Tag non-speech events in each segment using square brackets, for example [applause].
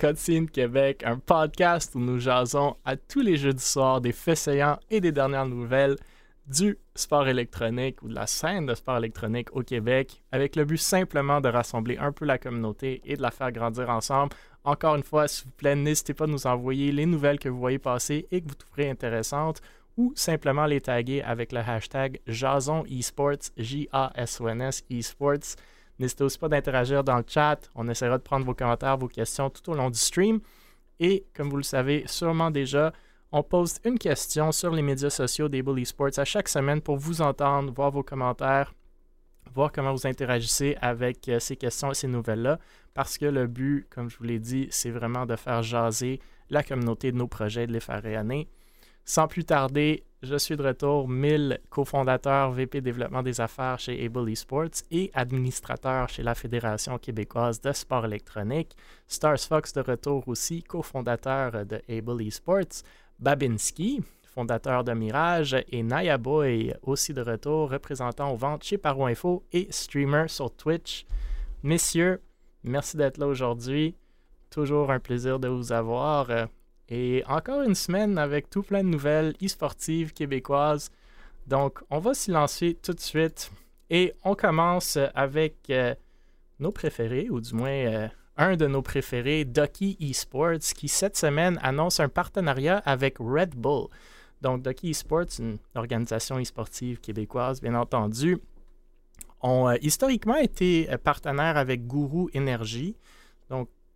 Cutscene Québec, un podcast où nous jasons à tous les jeux du soir des faits et des dernières nouvelles du sport électronique ou de la scène de sport électronique au Québec, avec le but simplement de rassembler un peu la communauté et de la faire grandir ensemble. Encore une fois, s'il vous plaît, n'hésitez pas à nous envoyer les nouvelles que vous voyez passer et que vous trouverez intéressantes ou simplement les taguer avec le hashtag Jason Esports, J-A-S-O-N-S Esports. N'hésitez aussi pas d'interagir dans le chat. On essaiera de prendre vos commentaires, vos questions tout au long du stream. Et comme vous le savez sûrement déjà, on poste une question sur les médias sociaux d'Able Esports à chaque semaine pour vous entendre, voir vos commentaires, voir comment vous interagissez avec euh, ces questions et ces nouvelles-là. Parce que le but, comme je vous l'ai dit, c'est vraiment de faire jaser la communauté de nos projets, de les faire rayonner. Sans plus tarder, je suis de retour, 1000 cofondateur VP développement des affaires chez Able Esports et administrateur chez la Fédération québécoise de sport électronique. Stars Fox de retour aussi, cofondateur de Able Esports. Babinski, fondateur de Mirage, et Naya Boy, aussi de retour, représentant aux ventes chez Paro Info et streamer sur Twitch. Messieurs, merci d'être là aujourd'hui. Toujours un plaisir de vous avoir. Et encore une semaine avec tout plein de nouvelles e-sportives québécoises. Donc, on va s'y lancer tout de suite. Et on commence avec euh, nos préférés, ou du moins euh, un de nos préférés, Ducky Esports, qui cette semaine annonce un partenariat avec Red Bull. Donc, Ducky Esports, une organisation e-sportive québécoise, bien entendu, ont euh, historiquement été partenaires avec Guru Energy.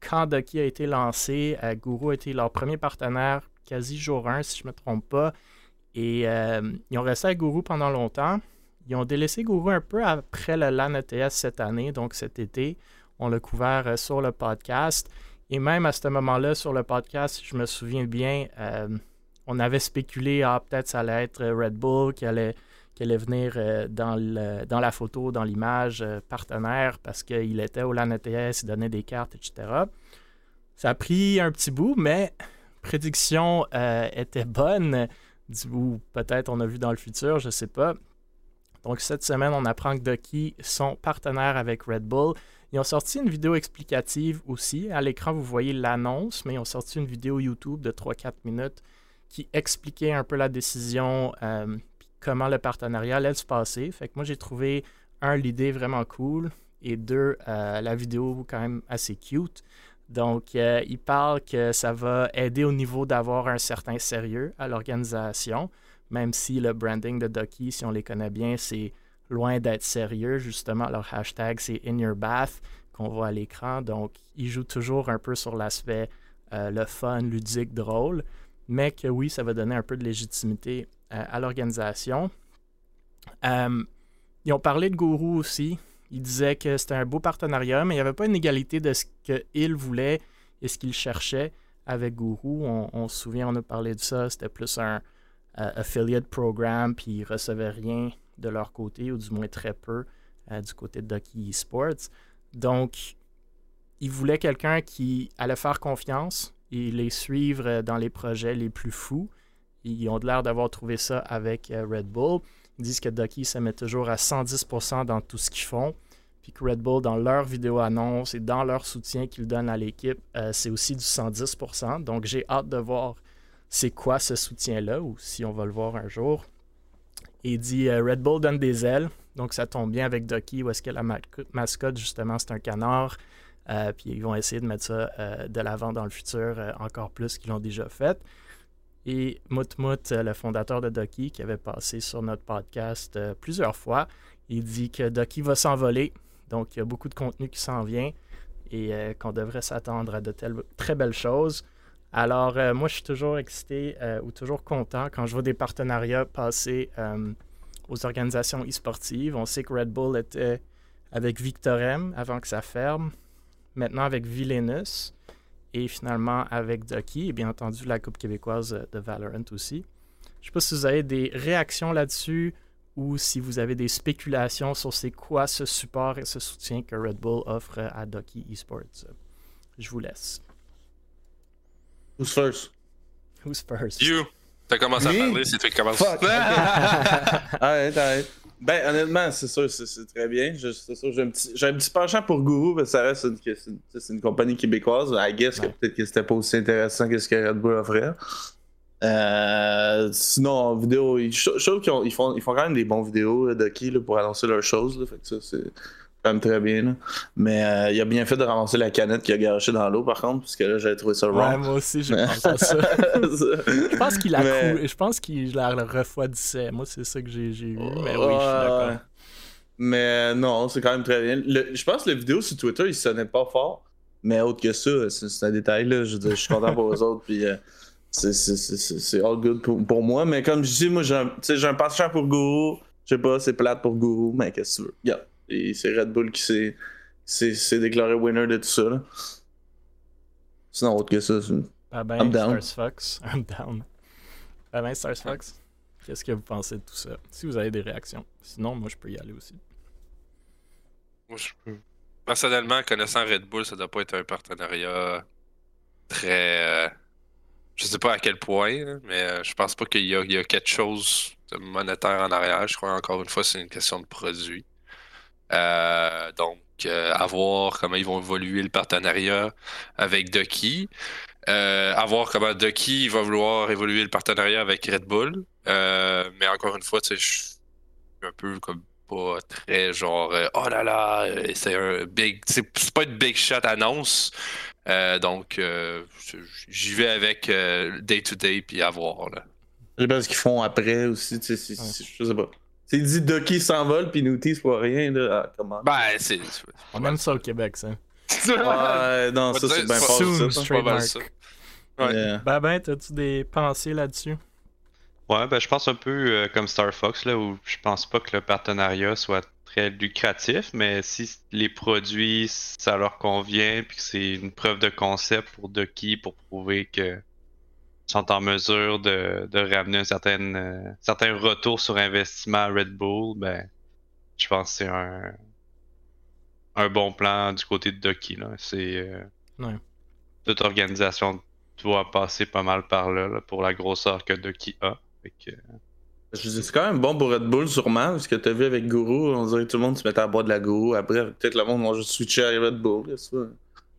Quand Ducky a été lancé, euh, Guru a été leur premier partenaire quasi jour 1, si je ne me trompe pas. Et euh, ils ont resté avec Guru pendant longtemps. Ils ont délaissé Guru un peu après le LAN ETS cette année, donc cet été. On l'a couvert euh, sur le podcast. Et même à ce moment-là, sur le podcast, je me souviens bien, on avait spéculé, ah, peut-être ça allait être Red Bull qui allait qui allait venir euh, dans, la photo, dans l'image, euh, partenaire, parce qu'il était au LAN ETS, il donnait des cartes, etc. Ça a pris un petit bout, mais prédiction euh, était bonne, ou peut-être on a vu dans le futur, je ne sais pas. Donc cette semaine, on apprend que Ducky sont partenaires avec Red Bull. Ils ont sorti une vidéo explicative aussi. À l'écran, vous voyez l'annonce, mais ils ont sorti une vidéo YouTube de 3-4 minutes qui expliquait un peu la décision, comment le partenariat allait se passer. Fait que moi, j'ai trouvé, un, l'idée vraiment cool et deux, euh, la vidéo quand même assez cute. Donc, euh, il parle que ça va aider au niveau d'avoir un certain sérieux à l'organisation, même si le branding de Ducky, si on les connaît bien, c'est loin d'être sérieux. Justement, leur hashtag, c'est In Your Bath qu'on voit à l'écran. Donc, il joue toujours un peu sur l'aspect euh, le fun, ludique, drôle, mais que oui, ça va donner un peu de légitimité à l'organisation. Euh, ils ont parlé de Gourou aussi. Ils disaient que c'était un beau partenariat, mais il n'y avait pas une égalité de ce qu'ils voulaient et ce qu'ils cherchaient avec Gourou. On, se souvient, on a parlé de ça. C'était plus un euh, affiliate program, puis ils recevaient rien de leur côté, ou du moins très peu du côté de Ducky Esports. Donc, ils voulaient quelqu'un qui allait faire confiance et les suivre dans les projets les plus fous ils ont l'air d'avoir trouvé ça avec euh, Red Bull. Ils disent que Ducky se met toujours à 110% dans tout ce qu'ils font. Puis que Red Bull, dans leur vidéo annonce et dans leur soutien qu'ils donnent à l'équipe, euh, c'est aussi du 110%. Donc j'ai hâte de voir c'est quoi ce soutien-là ou si on va le voir un jour. Il dit euh, Red Bull donne des ailes. Donc ça tombe bien avec Ducky où est-ce que la mascotte, justement, c'est un canard. puis ils vont essayer de mettre ça de l'avant dans le futur encore plus qu'ils l'ont déjà fait. Et Moutmout, euh, le fondateur de Ducky, qui avait passé sur notre podcast euh, plusieurs fois, il dit que Ducky va s'envoler. Donc, il y a beaucoup de contenu qui s'en vient et euh, qu'on devrait s'attendre à de telles, très belles choses. Alors, moi, je suis toujours excité ou toujours content quand je vois des partenariats passer aux organisations e-sportives. On sait que Red Bull était avec Victorem avant que ça ferme, maintenant avec Villainous et finalement avec Ducky et bien entendu la Coupe québécoise de Valorant aussi. Je ne sais pas si vous avez des réactions là-dessus ou si vous avez des spéculations sur c'est quoi ce support et ce soutien que Red Bull offre à Ducky Esports. Je vous laisse. Who's first? Who's first? You. T'as commencé à parler, c'est toi qui commences. Fuck. [laughs] arrête, [laughs] arrête. Ben, honnêtement, c'est sûr, c'est très bien. J'ai un, petit, un petit penchant pour Guru, parce que ça reste une, une, compagnie québécoise. I guess que peut-être que c'était pas aussi intéressant que ce que Red Bull offrait. Euh, sinon, en vidéo, je je trouve qu'ils ont- ils font, ils font quand même des bons vidéos là, de qui là, pour annoncer leurs choses. Là, fait que ça, c'est quand même très bien. là. Mais euh, il a bien fait de ramasser la canette qu'il a garoché dans l'eau, par contre, parce que là, j'avais trouvé ça Ouais, wrong. moi aussi, j'ai pensé à ça. [laughs] Je pense qu'il a Mais- cou- Je pense qu'il la refroidissait. Moi, c'est ça que j'ai eu. Mais oui, je suis d'accord. Mais non, c'est quand même très bien. Le- je pense que la vidéo sur Twitter, il sonnait pas fort. Mais autre que ça, c'est un détail. Là. Je, suis content pour eux autres. Puis euh, c'est- all good pour, pour moi. Mais comme je dis, moi, j'ai un, un penchant pour Guru. Je sais pas, c'est plate pour Guru. Mais qu'est-ce que tu veux? Regarde. Et c'est Red Bull qui s'est- s'est s'est déclaré winner de tout ça. Là. Sinon, autre que ça, c'est. Ah ben, I'm down. Stars Fox. [laughs] I'm down. Ah ben, Stars Fox. Qu'est-ce que vous pensez de tout ça? Si vous avez des réactions. Sinon, moi, je peux y aller aussi. Moi, je peux. Personnellement, connaissant Red Bull, ça doit pas être un partenariat très. euh, Je sais pas à quel point, mais euh, je pense pas qu'il y, a- il y a quelque chose de monétaire en arrière. Je crois encore une fois, c'est une question de produit. Euh, donc, euh, à voir comment ils vont évoluer le partenariat avec Ducky. Euh, à voir comment Ducky va vouloir évoluer le partenariat avec Red Bull. Euh, mais encore une fois, tu sais, je suis un peu comme pas très genre euh, oh là là, c'est un big. C'est pas une big shot annonce. Euh, donc, euh, j'y vais avec euh, day to day puis à voir. Là. Je sais pas ce qu'ils font après aussi. tu sais, Je sais pas. C'est dit Ducky s'envole puis nous tease pour rien. Là. Ah, comment? Ben, c'est. On aime ça au Québec, ça. Ouais, non, On ça c'est bien fort. soon, ça. C'est pas mal ça. Ouais. Yeah. Ben ben, t'as-tu des pensées là-dessus? Ouais, ben je pense un peu euh, comme Star Fox, là, où je pense pas que le partenariat soit très lucratif, mais si les produits, ça leur convient, puis que c'est une preuve de concept pour Ducky pour prouver que sont en mesure de, de ramener un certain, euh, certain retour sur investissement à Red Bull, ben je pense que c'est un, un bon plan du côté de Ducky. Là. C'est euh, Ouais. toute organisation doit passer pas mal par là, là, pour la grosseur que Ducky a. Fait que, Je dis, c'est quand même bon pour Red Bull, sûrement, parce que t'as vu avec Guru, on dirait que tout le monde se mettait à boire de la Guru. Après, peut-être le monde va juste switcher à Red Bull. ça.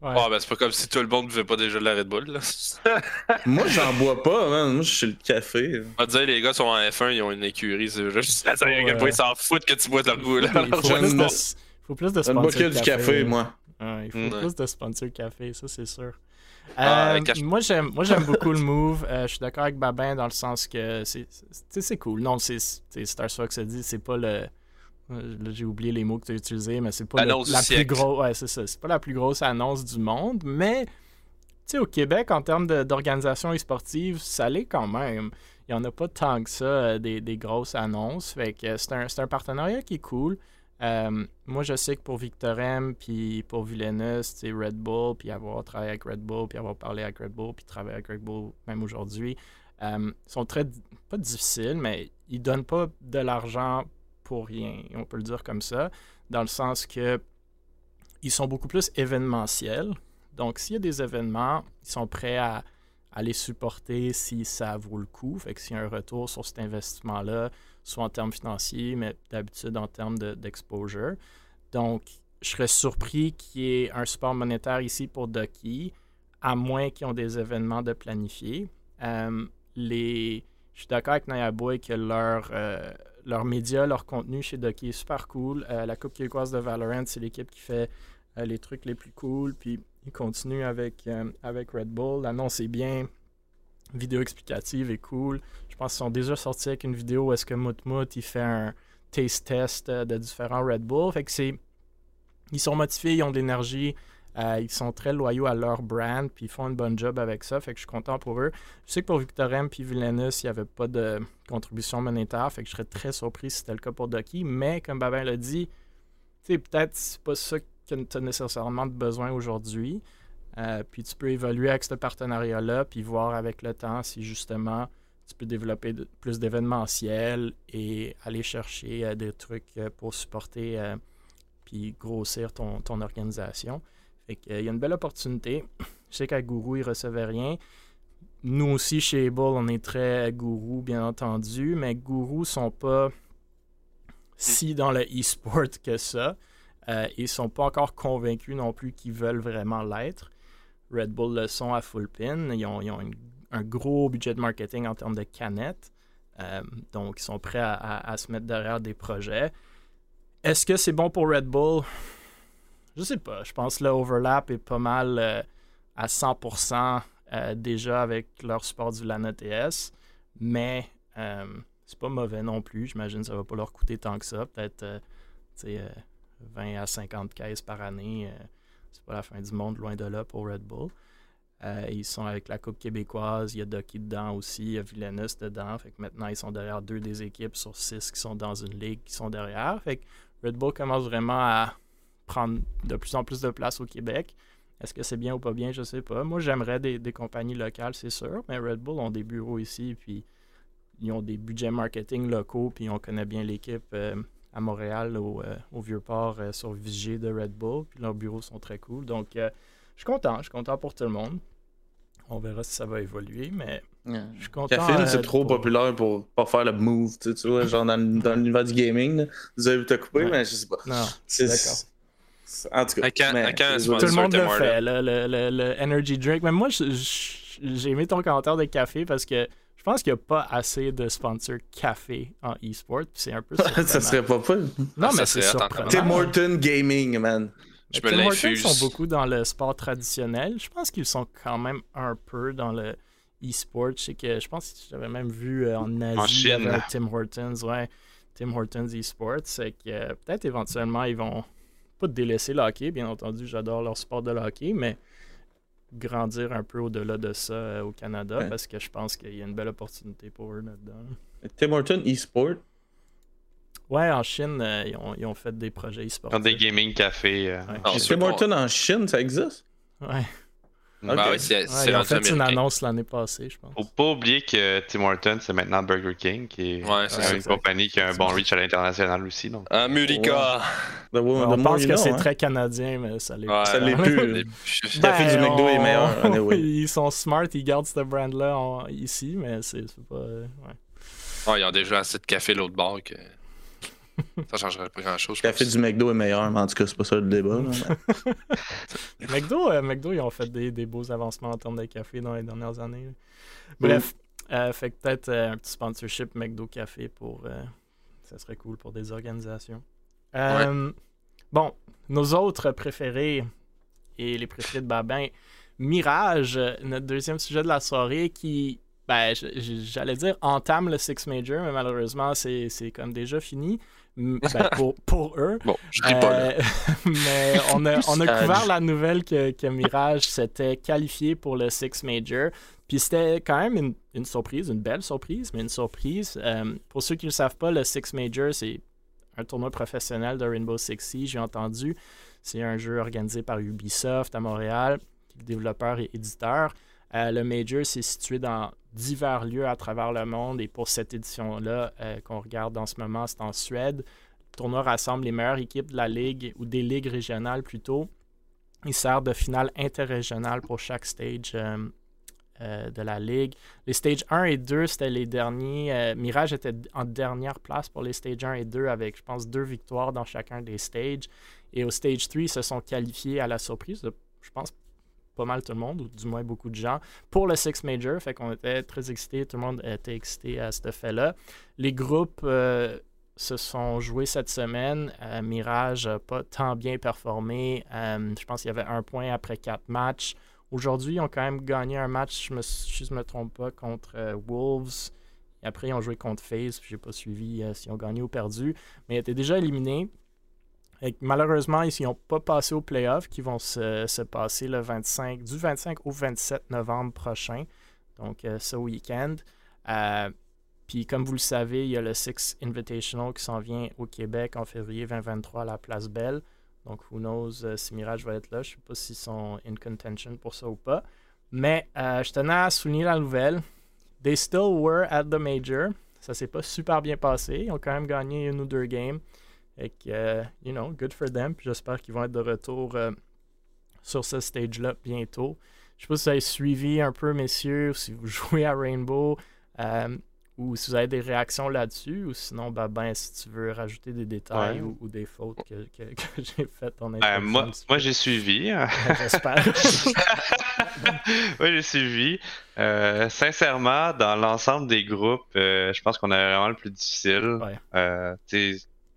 Ouais. Ah, ben, c'est pas comme si tout le monde buvait pas déjà de la Red Bull. Là. [laughs] Moi, j'en bois pas, man. Moi, je suis le café. On va dire, les gars sont en F1, ils ont une écurie. C'est juste à Ouais. quel point ils s'en foutent que tu bois de leur goût. Là. Il faut de, faut plus de Je bois sponsors que du café, moi. Ouais, il faut plus de sponsors café, ça c'est sûr. Ah, Euh, cache- moi j'aime moi j'aime beaucoup le move. Euh, je suis d'accord avec Babin dans le sens que c'est c'est- cool. Non, c'est Star Fox a dit c'est pas le là, j'ai oublié les mots que tu as utilisés, mais c'est pas le- la plus grosse ouais, c'est ça, c'est pas la plus grosse annonce du monde, mais tu sais au Québec en termes d'organisation e-sportive, ça l'est quand même. Il y en a pas tant que ça euh, des, des grosses annonces, fait que c'est un, partenariat qui est cool. Euh, moi, je sais que pour Victorem, puis pour Villainous, c'est Red Bull, puis avoir travaillé avec Red Bull, puis avoir parlé avec Red Bull, puis travailler avec Red Bull, même aujourd'hui, euh, sont très, pas difficiles, mais ils donnent pas de l'argent pour rien, on peut le dire comme ça, dans le sens que ils sont beaucoup plus événementiels. Donc, s'il y a des événements, ils sont prêts à, les supporter si ça vaut le coup. Fait que s'il y a un retour sur cet investissement-là, soit en termes financiers, mais d'habitude en termes de- d'exposure. Donc, je serais surpris qu'il y ait un support monétaire ici pour Ducky, à moins qu'ils ont des événements de planifier. Euh, les... Je suis d'accord avec Naya Boy que leur, euh, leur média, leur contenu chez Ducky est super cool. Euh, la Coupe québécoise de Valorant, c'est l'équipe qui fait euh, les trucs les plus cool. Puis ils continuent avec, euh, avec Red Bull. L'annonce est bien. Vidéo explicative est cool. Je pense qu'ils sont déjà sortis avec une vidéo où est-ce que Moutmout il fait un taste test de différents Red Bull. Fait que c'est. Ils sont motivés, ils ont de l'énergie. Euh, ils sont très loyaux à leur brand, puis ils font un bon job avec ça. Fait que je suis content pour eux. Je sais que pour Victorem puis Villeneuve, il n'y avait pas de contribution monétaire. Fait que je serais très surpris si c'était le cas pour Ducky. Mais comme Babin l'a dit, peut-être c'est pas ça que tu as nécessairement besoin aujourd'hui. Euh, puis tu peux évoluer avec ce partenariat-là, puis voir avec le temps si justement tu peux développer plus d'événementiel et aller chercher euh, des trucs pour supporter puis grossir ton, ton organisation. Euh, il y a une belle opportunité. Je sais qu'à Gourou, ils ne recevaient rien. Nous aussi, chez Able, on est très gourou, bien entendu, mais gourou sont pas si dans le e-sport que ça. Euh, ils sont pas encore convaincus non plus qu'ils veulent vraiment l'être. Red Bull le sont à full pin. Ils ont, un gros budget de marketing en termes de canettes. Euh, donc, ils sont prêts à se mettre derrière des projets. Est-ce que c'est bon pour Red Bull? Je sais pas. Je pense que l'overlap est pas mal euh, à 100% euh, déjà avec leur support du LAN ETS. Mais euh, c'est pas mauvais non plus. J'imagine que ça va pas leur coûter tant que ça. Peut-être euh, tu sais, euh, 20 à 50 caisses par année. c'est pas la fin du monde, loin de là pour Red Bull. Ils sont avec la Coupe québécoise, il y a Ducky dedans aussi, il y a Villeneuve dedans. Fait que maintenant, ils sont derrière deux des équipes sur six qui sont dans une ligue qui sont derrière. Fait que Red Bull commence vraiment à prendre de plus en plus de place au Québec. Est-ce que c'est bien ou pas bien, je sais pas. Moi, j'aimerais des, des compagnies locales, c'est sûr, mais Red Bull ont des bureaux ici, puis ils ont des budgets marketing locaux, puis on connaît bien l'équipe euh, à Montréal, au, euh, au Vieux-Port, euh, sur Vigier de Red Bull, puis leurs bureaux sont très cool. Donc, euh, je suis content, je suis content pour tout le monde. On verra si ça va évoluer, mais je suis content. Caféine, c'est trop pour- populaire pour pas faire le move, tu sais, tu vois, genre dans, le- dans l'univers du gaming. là. Vous avez te coupé, Ouais. mais je sais pas. Non. C'est- D'accord. En tout cas, quand- mais- quand Tout le monde le fait, là, le, le- le energy drink. Mais moi, j'ai aimé ton commentaire de café parce que je pense qu'il n'y a pas assez de sponsors café en e-sport. puis C'est un peu [laughs] ça serait pas fun. Non, Ah, mais ça c'est surprenant. Tim Horton Gaming, man. Je Mais me Tim Hortons l'infuse. sont beaucoup dans le sport traditionnel. Je pense qu'ils sont quand même un peu dans le e-sport. Je sais que je pense que j'avais même vu euh, en Asie En Chine. Tim Hortons, ouais, Tim Hortons e-sport. C'est que euh, peut-être éventuellement ils vont pas délaisser le hockey, bien entendu, j'adore leur sport de hockey, mais grandir un peu au-delà de ça euh, au Canada Ouais. parce que je pense qu'il y a une belle opportunité pour eux là-dedans. Tim Horton eSport? Ouais, en Chine, euh, ils, ont, ils ont fait des projets e-sport. Dans des gaming cafés. euh, Ouais. Tim Horton en Chine, ça existe? Ouais. Ok. Bah oui, c'est Ouais, c'est ils ont rendu fait une annonce l'année passée, je pense. Faut pas oublier que Tim Hortons, c'est maintenant Burger King, qui est Ouais, c'est ça, une compagnie qui a un bon reach à l'international aussi. Donc. America! Ouais, on more pense que know, c'est hein. très canadien, mais ça l'est. [laughs] Ça l'est plus. plus. café du McDo est on- anyway. [laughs] ils sont smart, ils gardent ce brand-là en- ici, mais c'est c'est pas. ouais. Ouais, ils ont déjà assez de café l'autre bord que. [laughs] Ça changerait pas grand chose. Le café du McDo est meilleur, mais en tout cas, c'est pas ça le débat. là. [laughs] McDo, euh, McDo, ils ont fait des, des beaux avancements en termes de café dans les dernières années. Bref, euh, fait que peut-être euh, un petit sponsorship McDo Café pour. euh, ça serait cool pour des organisations. Euh, Bon, nos autres préférés et les préférés de Babin, Mirage, notre deuxième sujet de la soirée qui, ben, j'allais dire entame le Six Major, mais malheureusement, c'est c'est comme déjà fini. [laughs] Ben, pour, pour eux. Bon, je ris pas là. Euh, [laughs] mais on a, on a Sage. [laughs] couvert la nouvelle que, que Mirage s'était qualifié pour le Six Major. Puis c'était quand même une, une surprise, une belle surprise, mais une surprise. Euh, pour ceux qui ne le savent pas, le Six Major, c'est un tournoi professionnel de Rainbow Six Siege, j'ai entendu. C'est un jeu organisé par Ubisoft à Montréal, qui est développeur et éditeur. Euh, le Major, c'est situé dans divers lieux à travers le monde. Et pour cette édition-là euh, qu'on regarde en ce moment, c'est en Suède. Le tournoi rassemble les meilleures équipes de la ligue, ou des ligues régionales plutôt. Il sert de finale interrégionale pour chaque stage euh, de la ligue. Les stages 1 et 2, c'était les derniers. Mirage était en dernière place pour les stages 1 et 2 avec, je pense, deux victoires dans chacun des stages. Et au stage 3, ils se sont qualifiés à la surprise je pense, pas mal tout le monde, ou du moins beaucoup de gens, pour le Six Major. Fait qu'on était très excités, tout le monde était excité à ce fait-là. Les groupes euh, se sont joués cette semaine. Euh, Mirage n'a pas tant bien performé. Euh, je pense qu'il y avait un point après quatre matchs. Aujourd'hui, ils ont quand même gagné un match, je si je ne me trompe pas, contre Wolves. Après, ils ont joué contre FaZe. Je n'ai pas suivi s'ils ont gagné ou perdu. Mais ils étaient déjà éliminés. Malheureusement, ils n'ont pas passé aux playoffs qui vont se, se passer le 25, du 25 au 27 novembre prochain. Donc, euh, ce week-end. Euh, puis, comme vous le savez, il y a le Six Invitational qui s'en vient au Québec en février 2023 à la Place Belle. Donc, who knows euh, si Mirage va être là. Je ne sais pas s'ils sont in contention pour ça ou pas. Mais euh, je tenais à souligner la nouvelle. They still were at the major. Ça s'est pas super bien passé. Ils ont quand même gagné une ou deux games. Et que, euh, you know, good for them. Puis j'espère qu'ils vont être de retour euh, sur ce stage-là bientôt. Je sais pas si vous avez suivi un peu, messieurs, si vous [laughs] jouez à Rainbow. Euh, ou si vous avez des réactions là-dessus, ou sinon, ben, ben, si tu veux rajouter des détails Ouais. ou, ou des fautes que, que- [laughs] que j'ai faites en introduction moi, moi j'ai suivi. [laughs] J'espère. oui, j'ai suivi. Euh, sincèrement, dans l'ensemble des groupes, euh, je pense qu'on a vraiment le plus difficile. Ouais.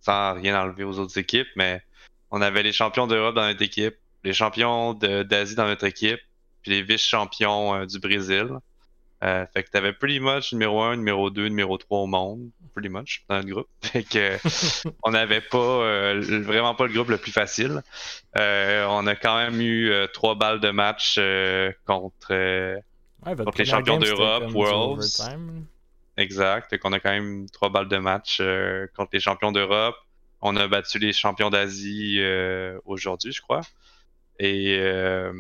Sans rien enlever aux autres équipes, mais on avait les champions d'Europe dans notre équipe, les champions d'Asie dans notre équipe, puis les vice-champions euh, du Brésil. Euh, fait que t'avais pretty much numéro 1, numéro 2, numéro 3 au monde, pretty much, dans notre groupe. [laughs] Fait que [laughs] on n'avait pas euh, le- vraiment pas le groupe le plus facile. Euh, on a quand même eu trois balles de match contre Ouais, Donc, les champions d'Europe, Worlds. Exact. Qu'on a quand même trois balles de match euh, contre les champions d'Europe. On a battu les champions d'Asie euh, aujourd'hui, je crois. Et euh,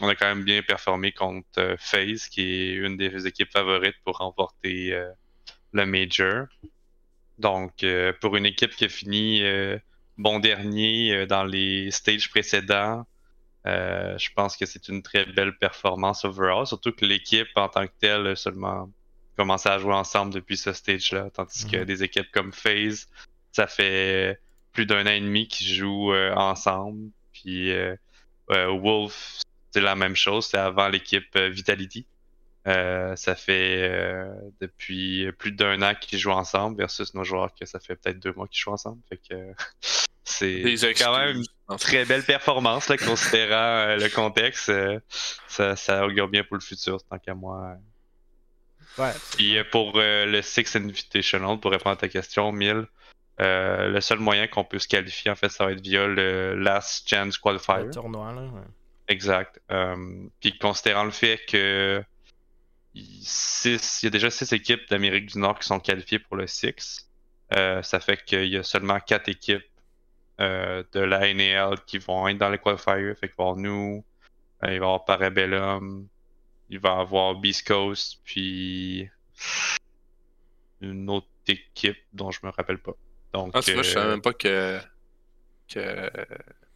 on a quand même bien performé contre euh, FaZe, qui est une des équipes favorites pour remporter euh, le Major. Donc, euh, pour une équipe qui a fini bon dernier dans les stages précédents, je pense que c'est une très belle performance overall, surtout que l'équipe en tant que telle seulement commencé à jouer ensemble depuis ce stage-là, tandis que Mhm. des équipes comme FaZe, ça fait plus d'un an et demi qu'ils jouent euh, ensemble. Puis euh, euh, Wolf, c'est la même chose, c'est avant l'équipe Vitality. Ça fait depuis plus d'un an qu'ils jouent ensemble versus nos joueurs que ça fait peut-être deux mois qu'ils jouent ensemble. Fait que [laughs] c'est quand même une très belle performance, là, considérant le contexte. ça, ça augure bien pour le futur, tant qu'à moi. Ouais. Puis euh, pour euh, le Six Invitational, pour répondre à ta question, Mille, euh, le seul moyen qu'on peut se qualifier, en fait, ça va être via le Last Chance Qualifier. Le tournoi, là. ouais. Exact. Euh, puis considérant le fait que il six- il y a déjà six équipes d'Amérique du Nord qui sont qualifiées pour le Six, euh, ça fait qu'il y a seulement quatre équipes euh, de la NAL qui vont être dans les qualifiers. Fait qu'il va y avoir nous, il va y avoir Parabellum, il va y avoir Beast Coast, puis une autre équipe dont je me rappelle pas. Donc, Ah, tu vois, je savais euh, même pas que. que.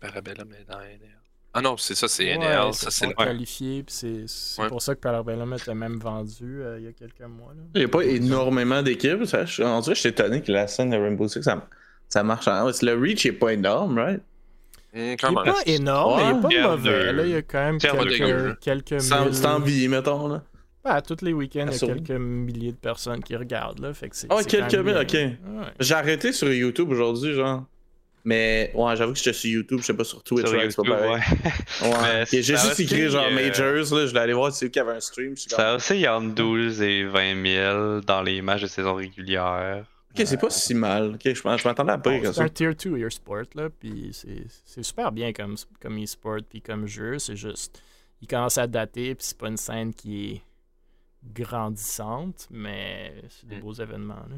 Parabellum est dans NL. Ah non, c'est ça, c'est Ouais, NL. ils Ça, c'est sont le. qualifiés, puis c'est c'est Ouais. pour ça que Parabellum était même vendu euh, il y a quelques mois. Là. Il n'y a pas énormément d'équipes. En vrai, je suis étonné que la scène de Rainbow Six, ça, ça marche. en- Le reach est pas énorme, right? Hum, Il quand est même. pas énorme, mais il est pas mauvais. de- Là, il y a quand même quelques, quelques Sans, mille- envie, mettons. Là. À tous les week-ends, il y a quelques milliers de personnes qui regardent. Là, fait que c'est, Ah, quand quelques même mille, bien. ok. Ouais. J'ai arrêté sur YouTube aujourd'hui, genre. Mais ouais, j'avoue que j'étais sur YouTube, je sais pas sur Twitch, c'est pas pareil. ouais. Ouais. [laughs] J'ai juste écrit genre euh, Majors, là, je voulais aller voir si eux qui avaient un stream. Ça il y a entre 12 et 20 000 dans les matchs de saison régulière. Ok, c'est pas si mal. Ok, je, je m'attendais à pas Bon, comme c'est ça. un tier 2 e-sport, là, puis c'est, super bien comme, comme e-sport, puis comme jeu, c'est juste, il commence à dater, puis c'est pas une scène qui est grandissante, mais c'est des Mm. beaux événements, là.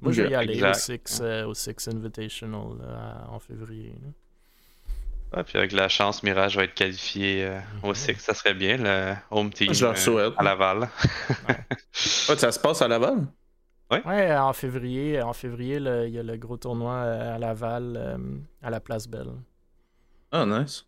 Moi, je vais y aller au. Six, euh, au Six Invitational là, en février. là. Ah, puis avec la chance, Mirage va être qualifié euh, au Mhm. Six, ça serait bien, le home team Je leur euh, souhaite. à Laval. Ouais, [laughs] ça se passe à Laval? Ouais, en février, en février, il y a le gros tournoi euh, à Laval, euh, à la Place Belle. Ah, nice.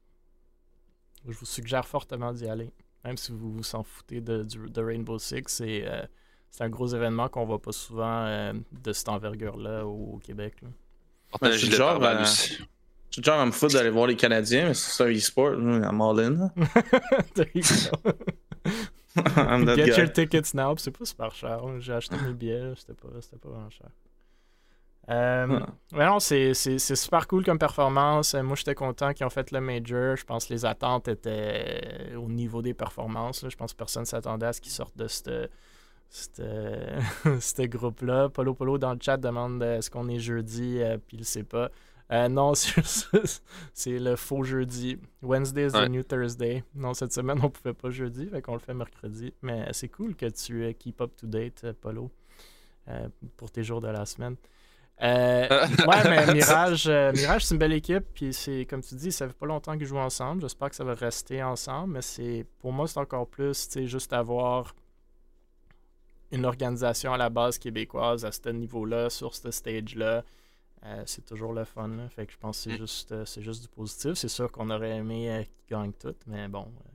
Je vous suggère fortement d'y aller. Même si vous vous en foutez de, Rainbow Six, c'est euh, c'est un gros événement qu'on voit pas souvent euh, de cette envergure-là au, au Québec. un Ouais, c'est gilet genre. Je suis genre à me foutre d'aller voir les Canadiens, mais c'est un e-sport, I'm all in. [laughs] Get guy. your tickets now, c'est pas super cher. J'ai acheté mes billets, c'était pas, c'était pas vraiment cher. Euh, Ah. ouais, non, c'est c'est- c'est super cool comme performance. Euh, Moi, j'étais content qu'ils ont fait le Major. Je pense que les attentes étaient au niveau des performances. là. Je pense que personne ne s'attendait à ce qu'ils sortent de cette, [laughs] ce groupe-là. Polo Polo dans le chat demande euh, est-ce qu'on est jeudi, euh, puis il sait pas. Euh, non, [laughs] c'est le faux jeudi. Wednesday is Ouais. the new Thursday. Non, cette semaine, on pouvait pas jeudi, fait qu'on le fait mercredi. Mais c'est cool que tu euh, keep up to date, euh, Polo, euh, pour tes jours de la semaine. Euh, ouais, mais [laughs] Mirage, Mirage c'est une belle équipe. Puis c'est comme tu dis, ça fait pas longtemps qu'ils jouent ensemble. J'espère que ça va rester ensemble. Mais c'est pour moi, c'est encore plus, tu sais, juste avoir une organisation à la base québécoise à ce niveau-là, sur ce stage-là. Euh, c'est toujours le fun. là. Fait que je pense que c'est Mm. juste, euh, c'est juste du positif. C'est sûr qu'on aurait aimé euh, qu'ils gagnent tout, mais bon. euh,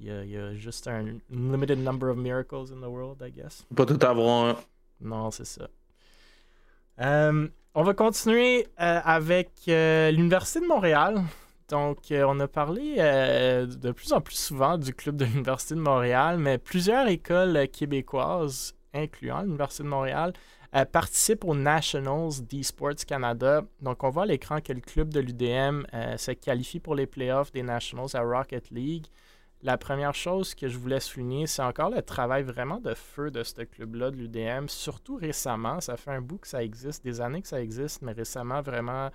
Il y, a, il y a juste un limited number of miracles in the world, I guess. Pas tout avoir un. Non, c'est ça. On va continuer avec l'Université de Montréal. Donc, on a parlé de plus en plus souvent du club de l'Université de Montréal, mais plusieurs écoles québécoises, incluant l'Université de Montréal, euh, participent aux Nationals d'eSports Canada. Donc, on voit à l'écran que le club de l'UDM euh, se qualifie pour les playoffs des Nationals à Rocket League. La première chose que je voulais souligner, c'est encore le travail vraiment de feu de ce club-là, de l'UDM, surtout récemment. Ça fait un bout que ça existe, des années que ça existe, mais récemment, vraiment,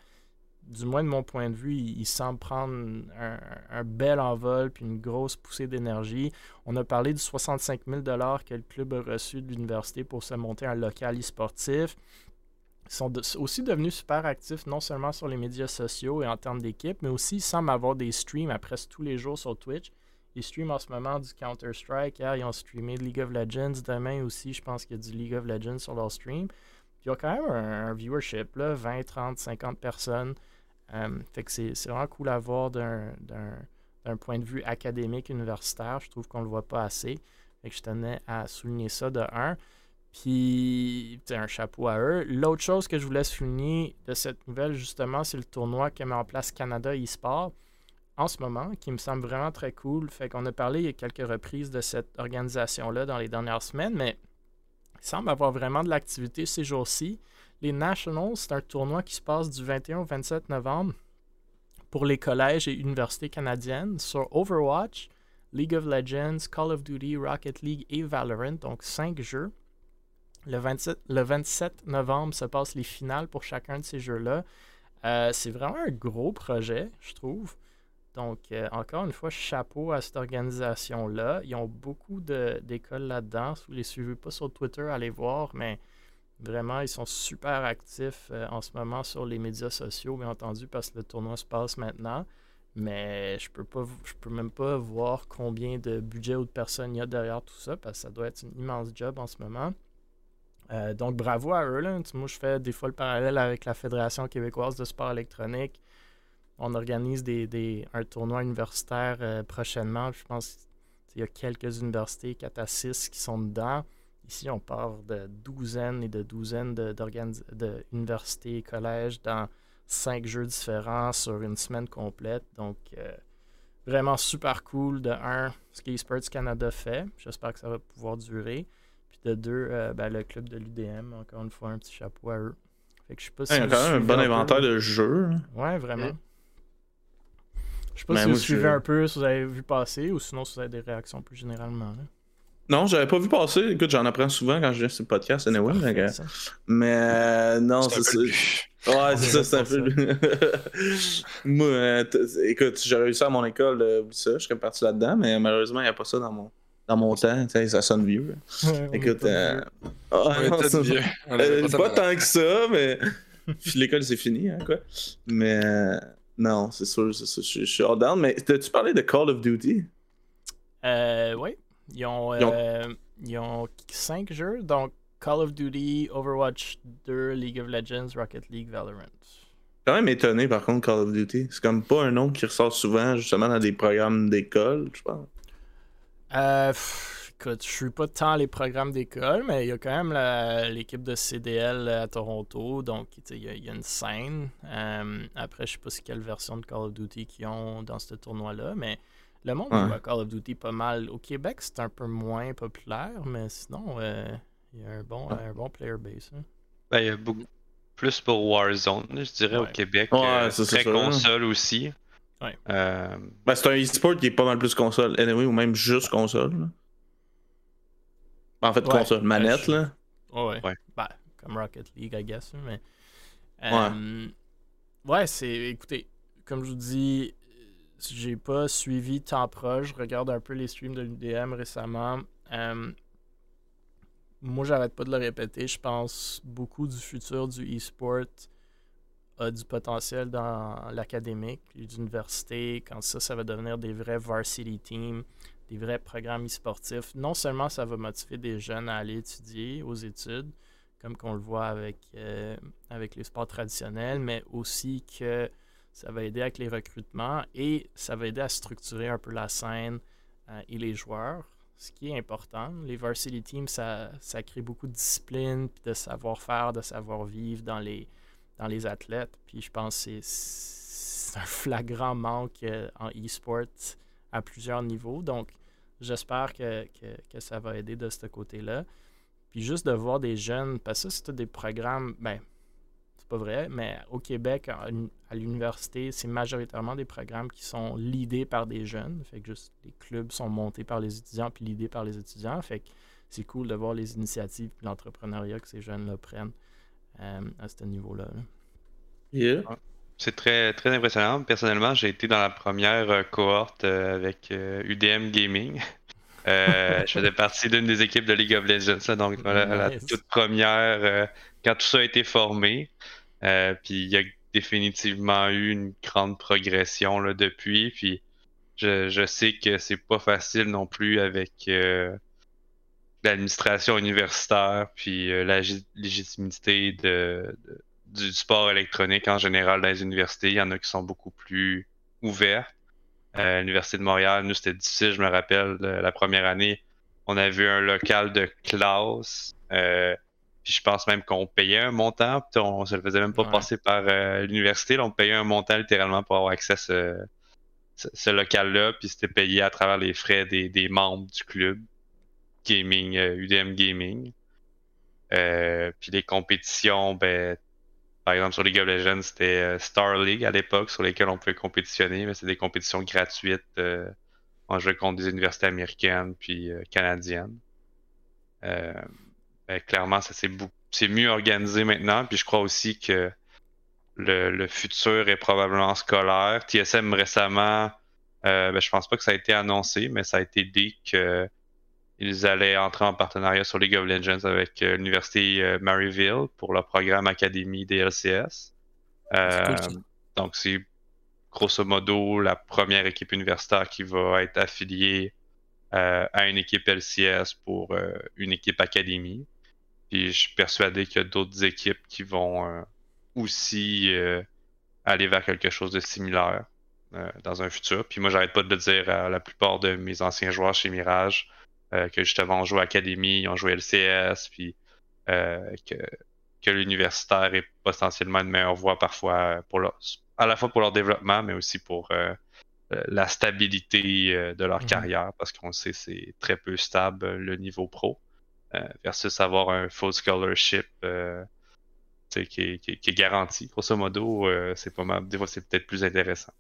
du moins de mon point de vue, il, il semble prendre un, bel envol puis une grosse poussée d'énergie. On a parlé du 65 000 que le club a reçu de l'université pour se monter un local e-sportif. Ils sont aussi devenus super actifs, non seulement sur les médias sociaux et en termes d'équipe, mais aussi ils semblent avoir des streams à presque tous les jours sur Twitch. Ils streament en ce moment du Counter-Strike. Hier, ils ont streamé League of Legends. Demain aussi, je pense qu'il y a du League of Legends sur leur stream. Puis il y a quand même un, viewership, là, 20, 30, 50 personnes. Euh, fait que c'est vraiment cool à voir d'un point de vue académique, universitaire. Je trouve qu'on le voit pas assez. Fait que je tenais à souligner ça de un. Puis, un chapeau à eux. L'autre chose que je voulais souligner de cette nouvelle, justement, c'est le tournoi que met en place Canada eSport en ce moment, qui me semble vraiment très cool. Fait qu'on a parlé il y a quelques reprises de cette organisation-là dans les dernières semaines, mais il semble avoir vraiment de l'activité ces jours-ci. Les Nationals, c'est un tournoi qui se passe du 21 au 27 novembre pour les collèges et universités canadiennes sur Overwatch, League of Legends, Call of Duty, Rocket League et Valorant, donc cinq jeux. Le 27, le 27 novembre se passent les finales pour chacun de ces jeux-là. Euh, c'est vraiment un gros projet, je trouve. Donc, euh, encore une fois, chapeau à cette organisation-là. Ils ont beaucoup d'écoles là-dedans. Si vous ne les suivez pas sur Twitter, allez voir, mais vraiment, ils sont super actifs euh, en ce moment sur les médias sociaux, bien entendu, parce que le tournoi se passe maintenant. Mais je peux pas, je peux même pas voir combien de budget ou de personnes il y a derrière tout ça, parce que ça doit être une immense job en ce moment. Euh, donc bravo à eux. Là. Moi, je fais des fois le parallèle avec la Fédération québécoise de sport électronique. On organise un tournoi universitaire euh, prochainement. Je pense qu'il y a quelques universités, 4 à 6, qui sont dedans. Ici, on part de douzaines et de douzaines de- d'universités et collèges dans cinq jeux différents sur une semaine complète. Donc, euh, vraiment super cool de un, ce que eSports Canada fait. J'espère que ça va pouvoir durer. Puis de deux, euh, ben, le club de l'UDM, encore une fois, un petit chapeau à eux. Fait que je sais pas si Il y a vous quand même un bon peu. inventaire de jeux. hein. Ouais, vraiment. Mm. Je sais pas Ben, si vous suivez je- un peu, si vous avez vu passer, ou sinon si vous avez des réactions plus généralement. là. Non, j'avais pas vu passer. Écoute, j'en apprends souvent quand je viens sur le podcast, anyway. Ça. Mais euh, non, C'est ça. Ouais, c'est ça, c'est un peu. [laughs] Moi, euh, écoute, j'aurais réussi à mon école, euh, ça, je serais parti là-dedans, mais malheureusement, il n'y a pas ça dans mon, dans mon temps. Ça sonne vieux. Ouais, on est Écoute, pas euh, vieux. ah, non, ça- vieux. Euh, pas tant que ça, mais. [laughs] L'école, c'est fini, hein, quoi. Mais euh, non, c'est sûr, c'est ça. Je je suis hors down. Mais t'as-tu parlé de Call of Duty? Euh, oui. Ils ont, Ils ont- euh, ils ont cinq jeux, donc Call of Duty, Overwatch 2, League of Legends, Rocket League, Valorant. quand même étonné par contre Call of Duty. C'est comme pas un nom qui ressort souvent justement dans des programmes d'école, je pense. Euh, pff, écoute, je suis pas tant les programmes d'école, mais il y a quand même l'équipe de CDL à Toronto, donc il y, a- il y a une scène. Euh, après, je sais pas c'est quelle version de Call of Duty qu'ils ont dans ce tournoi-là, mais le monde Ouais. joue à Call of Duty pas mal. Au Québec, c'est un peu moins populaire, mais sinon, euh, il y a un bon, Ouais. un bon player base. hein. Ben, il y a beaucoup plus pour Warzone, je dirais, Ouais. au Québec. Ouais, euh, ça, c'est très sûr. console aussi. Ouais. Euh, Ben, c'est un e-sport qui est pas mal plus console, anyway, ou même juste console. là. En fait, Ouais. console, manette, je- là. Ouais, ouais. Ouais. Ben, comme Rocket League, I guess. hein, Mais, Euh, ouais, c'est. Écoutez, comme je vous dis, j'ai pas suivi tant proche. Je regarde un peu les streams de l'UDM récemment. Euh, moi, j'arrête pas de le répéter. Je pense beaucoup du futur du e-sport a du potentiel dans l'académique, les universités. Quand ça, ça va devenir des vrais varsity teams, des vrais programmes e-sportifs. Non seulement ça va motiver des jeunes à aller étudier aux études, comme qu'on le voit avec, euh, avec les sports traditionnels, mais aussi que ça va aider avec les recrutements et ça va aider à structurer un peu la scène euh, et les joueurs. ce qui est important. Les varsity teams, ça, ça crée beaucoup de discipline, de savoir-faire, de savoir-vivre dans les, dans les athlètes. Puis je pense que c'est un flagrant manque euh, en e-sport à plusieurs niveaux. Donc, j'espère que, que, que, ça va aider de ce côté-là. Puis juste de voir des jeunes, parce que ça, c'est des programmes, ben, c'est pas vrai, mais au Québec, à l'université, c'est majoritairement des programmes qui sont leadés par des jeunes. Fait que juste les clubs sont montés par les étudiants puis leadés par les étudiants. Fait que c'est cool de voir les initiatives et l'entrepreneuriat que ces jeunes-là prennent euh, à ce niveau-là. Yeah. C'est très, très impressionnant. Personnellement, j'ai été dans la première euh, cohorte euh, avec UDM Gaming. [laughs] je faisais partie d'une des équipes de League of Legends, donc la toute première, quand tout ça a été formé. Puis il y a définitivement eu une grande progression là, depuis. Puis je, je sais que c'est pas facile non plus avec l'administration universitaire, puis la légitimité de, du sport électronique en général dans les universités. Il y en a qui sont beaucoup plus ouverts. Euh, à l'Université de Montréal, nous, c'était difficile, je me rappelle, la première année, on avait un local de classe. Euh, puis je pense même qu'on payait un montant, puis on se le faisait même pas passer par euh, l'université. On payait un montant littéralement pour avoir accès à ce, local-là, puis c'était payé à travers les frais des, des membres du club gaming, UDM Gaming. puis les compétitions, ben, par exemple, sur League of Legends, c'était euh, Star League à l'époque, sur lesquelles on pouvait compétitionner, mais c'est des compétitions gratuites. Euh, on jouait contre des universités américaines puis euh, canadiennes. Ben, clairement, ça c'est mieux organisé maintenant. Puis je crois aussi que le, futur est probablement scolaire. TSM récemment, ben, je pense pas que ça a été annoncé, mais ça a été dit que ils allaient entrer en partenariat sur League of Legends avec euh, l'université euh, Maryville pour leur programme Académie DLCS. Euh, donc c'est grosso modo la première équipe universitaire qui va être affiliée à une équipe LCS pour une équipe Académie. Puis je suis persuadé qu'il y a d'autres équipes qui vont aussi aller vers quelque chose de similaire dans un futur. Puis moi, j'arrête pas de le dire à la plupart de mes anciens joueurs chez Mirage. Euh, que justement on joue Académie, on joue LCS, puis euh, que, que l'universitaire est potentiellement une meilleure voie parfois pour leur, à la fois pour leur développement, mais aussi pour euh, la stabilité de leur mhm. carrière, parce qu'on sait c'est très peu stable le niveau pro, versus avoir un full scholarship qui est, qui, qui, est, garanti. Grosso modo, c'est pas mal. Des fois, c'est peut-être plus intéressant.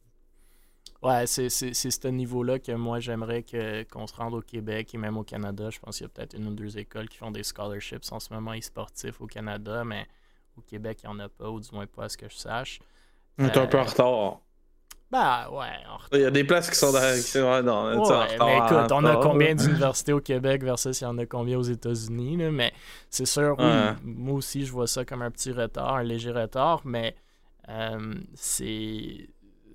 Ouais, c'est ce niveau-là que moi j'aimerais qu'on se rende au Québec et même au Canada. Je pense qu'il y a peut-être une ou deux écoles qui font des scholarships en ce moment e-sportifs au Canada, mais au Québec, il n'y en a pas, ou du moins pas à ce que je sache. On est un peu en euh, retard. Bah ouais. Il y a des places qui sont dans. Qui non, ouais, retard, mais écoute, on a combien d'universités au Québec versus il y en a combien aux États-Unis, mais c'est sûr, oui, moi aussi, je vois ça comme un petit retard, un léger retard, mais euh, c'est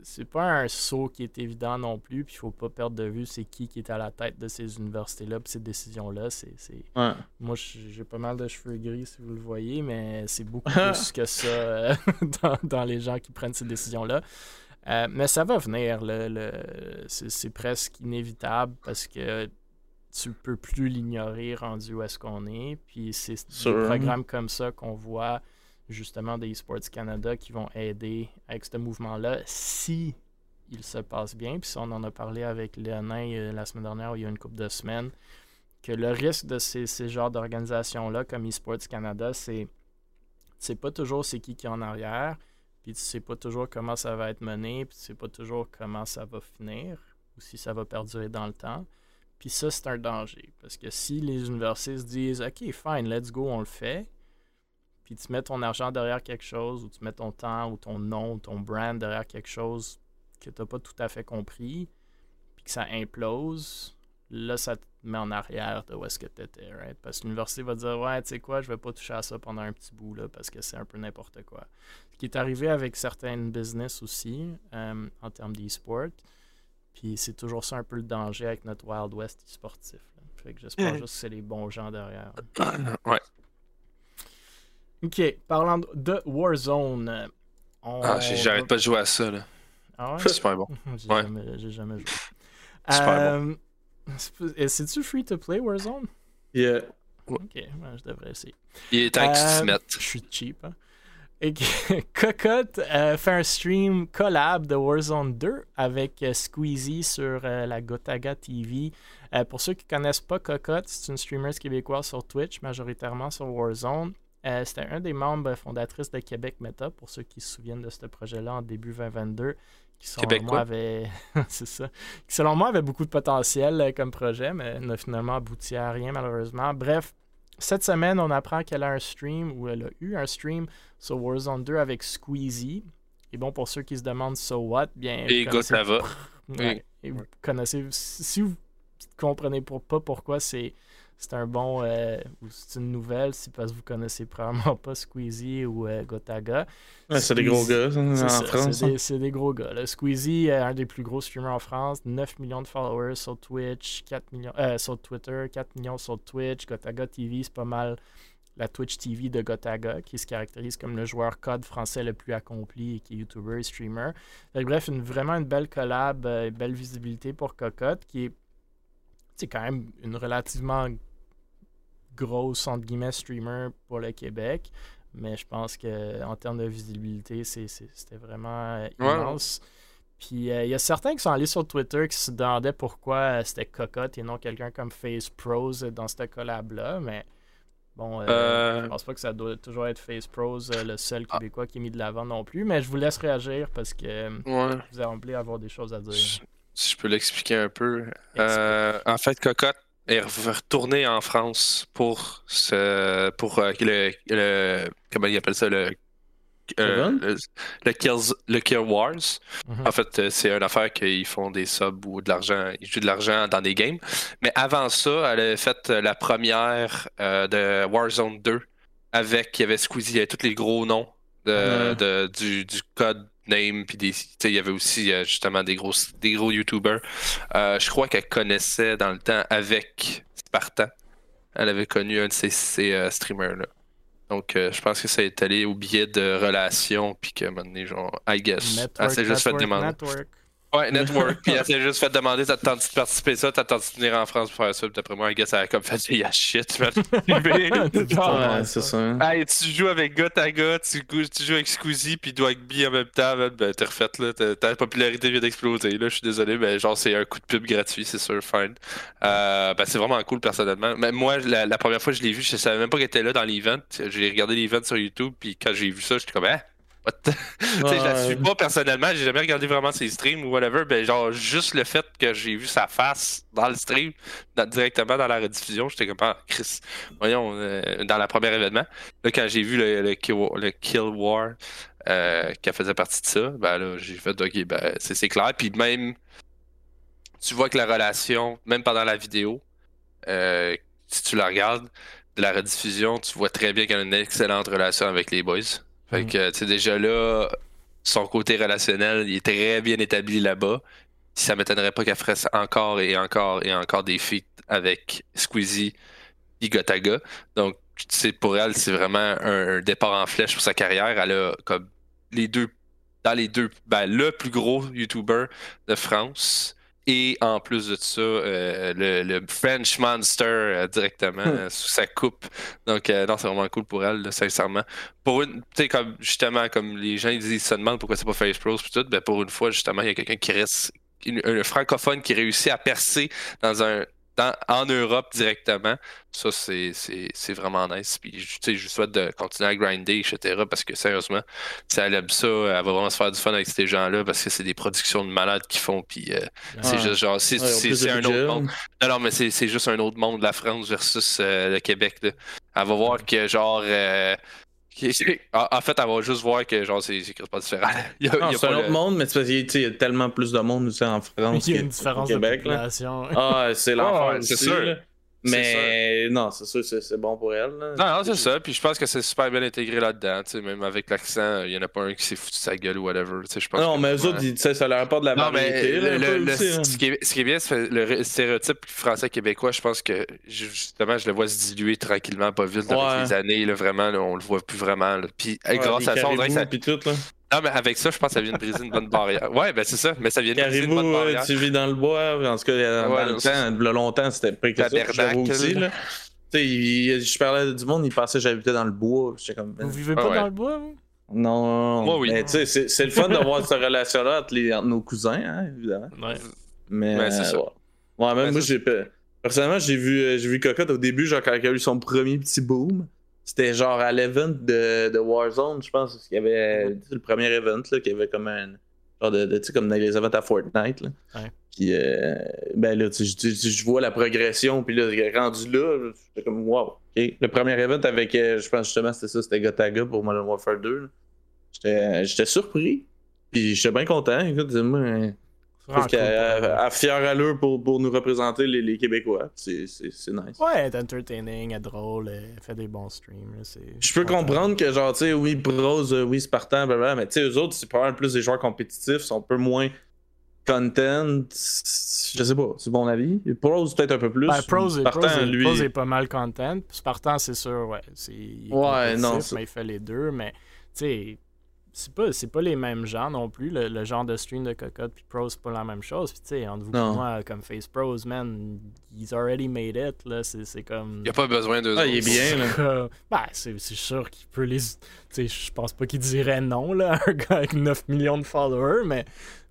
c'est pas un saut qui est évident non plus. Puis il faut pas perdre de vue c'est qui qui est à la tête de ces universités-là, puis ces décisions-là. C'est, Moi, j'ai pas mal de cheveux gris, si vous le voyez, mais c'est beaucoup plus que ça euh, [laughs] dans, les gens qui prennent ces décisions-là. Euh, mais ça va venir. c'est, presque inévitable parce que tu peux plus l'ignorer rendu où est-ce qu'on est. Puis c'est des programmes comme ça qu'on voit justement des eSports Canada qui vont aider avec ce mouvement-là si il se passe bien. Puis on en a parlé avec Léonin euh, la semaine dernière, il y a une couple de semaines, que le risque de ces, ces genres d'organisations-là comme eSports Canada, c'est c'est pas toujours c'est qui qui est en arrière, puis tu sais pas toujours comment ça va être mené, puis tu sais pas toujours comment ça va finir, ou si ça va perdurer dans le temps. Puis ça, c'est un danger, parce que si les universités se disent « OK, fine, let's go, on le fait », puis tu mets ton argent derrière quelque chose, ou tu mets ton temps, ou ton nom, ou ton brand derrière quelque chose que tu n'as pas tout à fait compris, puis que ça implose, là, ça te met en arrière de où est-ce que tu étais, right? Parce que l'université va dire, ouais, tu sais quoi, je vais pas toucher à ça pendant un petit bout, là, parce que c'est un peu n'importe quoi. Ce qui est arrivé avec certaines business aussi, euh, en termes d'e-sport, puis c'est toujours ça un peu le danger avec notre Wild West e-sportif. Fait que j'espère juste que c'est les bons gens derrière. [coughs] Ouais. Ok, parlant de Warzone. Ah, j'arrête pas de jouer à ça. Là. Ah ouais? [laughs] C'est super bon. [laughs] j'ai, jamais, joué. Super. Euh, [laughs] C'est-tu free to play Warzone? Yeah. Ok, je devrais essayer. Il est temps qu'ils Euh, se mettent. Je suis cheap. Hein? Et que- [laughs] Cocotte euh, fait un stream collab de Warzone 2 avec euh, Squeezie sur euh, la Gotaga TV. Euh, pour ceux qui connaissent pas Cocotte, c'est une streamer québécoise sur Twitch, majoritairement sur Warzone. Euh, C'était un des membres fondatrices de Québec Meta, pour ceux qui se souviennent de ce projet-là en début 2022. Qui moi quoi? avait. [laughs] c'est ça. Qui selon moi avait beaucoup de potentiel euh, comme projet, mais n'a finalement abouti à rien malheureusement. Bref, cette semaine, on apprend qu'elle a un stream, ou elle a eu un stream sur Warzone 2 avec Squeezie. Et bon, pour ceux qui se demandent So What, bien. Et vous connaissez- Gotava. [laughs] Ouais, et vous connaissez. Si vous comprenez pour- pas pourquoi c'est. C'est un bon euh, ou c'est une nouvelle, c'est parce que vous connaissez probablement pas Squeezie ou euh, Gotaga. Ouais, c'est des gros gars, en ça, France. c'est hein. des, c'est des gros gars. là. Squeezie est un des plus gros streamers en France, 9 millions de followers sur Twitch, 4 millions euh, sur Twitter, 4 millions sur Twitch. Gotaga TV, c'est pas mal la Twitch TV de Gotaga, qui se caractérise comme le joueur code français le plus accompli et qui est YouTuber et streamer. Bref, une, vraiment une belle collab, euh, une belle visibilité pour Cocotte, qui est c'est quand même une relativement grosse, entre guillemets, streamer pour le Québec. Mais je pense que en termes de visibilité, c'était vraiment euh, Ouais. immense. Puis euh, il y a certains qui sont allés sur Twitter qui se demandaient pourquoi euh, c'était Cocotte et non quelqu'un comme Face Pros euh, dans cette collab-là. Mais bon, euh, je pense pas que ça doit toujours être Face Pros euh, le seul Ah. Québécois qui est mis de l'avant non plus. Mais je vous laisse réagir parce que Ouais. vous avez semblé avoir des choses à dire. Si je peux l'expliquer un peu. Euh, en fait, Cocotte est re- retourné en France pour ce, pour euh, le, le- comment il appelle ça le euh, le, le Kills- le Kill Wars. Mhm. En fait, c'est une affaire qu'ils font des subs ou de l'argent, ils jouent de l'argent dans des games. Mais avant ça, elle a fait la première euh, de Warzone 2 avec, il y avait Squeezie, il y avait tous les gros noms de, Ouais. de- du, du code name, puis des, tu sais, il y avait aussi euh, justement des gros, des gros YouTubers. Euh, je crois qu'elle connaissait dans le temps avec Spartan. Elle avait connu un de ces, ces, euh, streamers-là. Donc, euh, je pense que ça est allé au biais de relations, puis moment donné, genre, I guess, elle Network, s'est juste fait demander. network. Ouais, [laughs] Network. puis elle s'est juste fait demander t'as tenté de participer à ça, t'as tenté de venir en France pour faire ça? Puis d'après moi, I guess, elle a comme fait yeah shit. man. [laughs] Ouais, c'est ça. Hey, tu joues avec gars à gars, tu, joues avec Squeezie puis Dwagby en même temps, man, ben t'es refait là, ta, ta popularité vient d'exploser. Là, je suis désolé, mais genre c'est un coup de pub gratuit, c'est sûr, fine. Euh, ben c'est vraiment cool personnellement. Mais moi, la, la première fois que je l'ai vu, je savais même pas qu'elle était là dans l'event. J'ai regardé l'event sur YouTube, puis quand j'ai vu ça, j'étais comme, hein? What [laughs] the- je la suis pas personnellement, j'ai jamais regardé vraiment ses streams ou whatever, ben genre juste le fait que j'ai vu sa face dans le stream, dans- directement dans la rediffusion, j'étais comme ah Chris, voyons, euh, dans la première événement. Là quand j'ai vu le, le, Kill War, le Kill War, euh, qu'elle faisait partie de ça, ben là j'ai fait ok ben c'est c'est clair, puis même tu vois que la relation, même pendant la vidéo, euh, si tu la regardes de la rediffusion, tu vois très bien qu'elle a une excellente relation avec les boys. Fait que, tu sais, déjà là, son côté relationnel, il est très bien établi là-bas. Ça m'étonnerait pas qu'elle ça encore et encore et encore des feats avec Squeezie et Gotaga. Donc, tu sais, pour elle, c'est vraiment un, un départ en flèche pour sa carrière. Elle a comme les deux, dans les deux, ben, le plus gros YouTuber de France. Et en plus de ça, euh, le, le French Monster euh, directement euh, sous sa coupe. Donc, non, c'est vraiment cool pour elle, là, sincèrement. Pour une, tu sais, comme justement, comme les gens ils disent, se demandent pourquoi c'est pas Face Pros tout, ben pour une fois, justement, il y a quelqu'un qui reste, une- un francophone qui réussit à percer dans un, dans- en Europe directement. Ça, c'est, vraiment nice. Puis, tu sais, je lui souhaite de continuer à grinder, etc. Parce que sérieusement, si elle aime ça, elle va vraiment se faire du fun avec ces gens-là parce que c'est des productions de malades qu'ils font. Puis, euh, c'est juste genre, c'est, Ouais, un budget, autre monde. hein. Non, non, mais c'est juste un autre monde, la France versus euh, le Québec. Là. Elle va voir que, genre. euh, en fait, elle va juste voir que, genre, c'est c'est pas différent. Il y a- il y a c'est pas un le- autre monde, mais tu sais, il y a tellement plus de monde aussi en France Il y a une différence au Québec. de là. population. Ah, c'est l'enfer Ouais, c'est aussi, sûr. Mais non, c'est sûr, c'est bon pour elle. là. Non, non, c'est ça. Puis je pense que c'est super bien intégré là-dedans. Même avec l'accent, il y en a pas un qui s'est foutu de sa gueule ou whatever. Je pense Non, mais eux autres, ils- ça leur apporte de la Non, mais le, hein. ce, qui est, ce qui est bien, c'est le ré- stéréotype français-québécois, je pense que justement, je le vois se diluer tranquillement, pas vite, là, Ouais. les années. Là, vraiment, là, on le voit plus vraiment. Puis Ouais, grâce à ça, on dirait que ça, caribous, puis tout, là. Non, mais avec ça, je pense que ça vient de briser une bonne barrière. Ouais, ben c'est ça, mais ça vient de briser une bonne barrière. tu vis dans le bois, en tout cas, dans Ouais, le c'est temps, le longtemps, c'était près que ça, aussi, là. Tu sais, il- je parlais du monde, il pensait que j'habitais dans le bois. J'étais comme. Vous vivez Ah pas ouais. dans le bois, vous? Non. Moi, oui. Mais tu sais, c'est- c'est le fun d'avoir cette relation-là entre, les- entre nos cousins, hein, évidemment. Ouais. Mais. Ouais, c'est euh, ça. ouais. Ouais, même Ouais, moi, j'ai. pe- Personnellement, j'ai vu, euh, j'ai vu Cocotte au début, genre quand il a eu son premier petit boom. C'était genre à l'event de, de Warzone, je pense. Parce qu'il y avait. Le premier event, là, qu'il y avait comme un. Genre de. de- tu sais, comme dans les events à Fortnite, là. Ouais. Puis, euh, ben là, tu je- vois la progression, puis là, rendu là, j'étais comme, wow. Le premier event avec, euh, je pense justement, c'était ça, c'était Gotaga pour Modern Warfare 2. là. J'étais surpris, puis j'étais bien content. Écoute, moi, euh, C'est je trouve fière allure pour, pour nous représenter les, les Québécois. C'est c'est- c'est nice. Ouais, elle est entertaining, elle est drôle, elle fait des bons streams. là, c'est- Je peux comprendre que, genre, tu sais, oui, Bros, euh, oui, Spartan, blablabla, mais tu sais, eux autres, c'est probablement plus des joueurs compétitifs, sont un peu moins content. Je sais pas, c'est mon avis. Pros, peut-être un peu plus. Ben, Pros, est, Spartan, Pros est- lui. Pros est pas mal content. Spartan, c'est sûr, ouais. c'est- il est Ouais, non, c'est- mais il fait les deux. Mais, tu sais, c'est pas, c'est pas les mêmes gens non plus. Le, le genre de stream de Cocotte puis Pros, c'est pas la même chose. Puis, tu sais, entre vous et moi, comme Face Pros, man, he's already made it. Là, c'est, c'est comme. Il n'y a pas besoin de. Ah, il est bien, là. Euh, [laughs] ben, c'est, c'est sûr qu'il peut les. Tu sais, je pense pas qu'il dirait non, là, à [laughs] un gars avec 9 millions de followers, mais.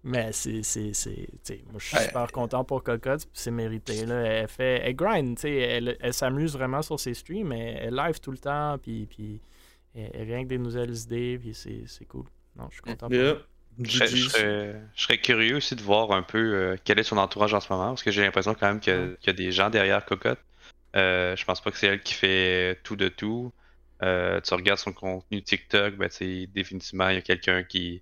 Mais c'est. c'est, c'est tu sais, moi, je suis Ouais. super content pour Cocotte, puis c'est mérité, là. Elle fait. Elle grind, tu sais. Elle, elle s'amuse vraiment sur ses streams, mais elle live tout le temps, puis. puis elle, elle vient avec des nouvelles idées, puis c'est, c'est cool. Non, je suis content Yeah. Je serais, je GG's. serais- je serais curieux aussi de voir un peu euh, quel est son entourage en ce moment, parce que j'ai l'impression quand même qu'il y, a- qu'il y a des gens derrière Cocotte. Euh, je pense pas que c'est elle qui fait tout de tout. Euh, tu regardes son contenu TikTok, ben, définitivement, il y a quelqu'un qui,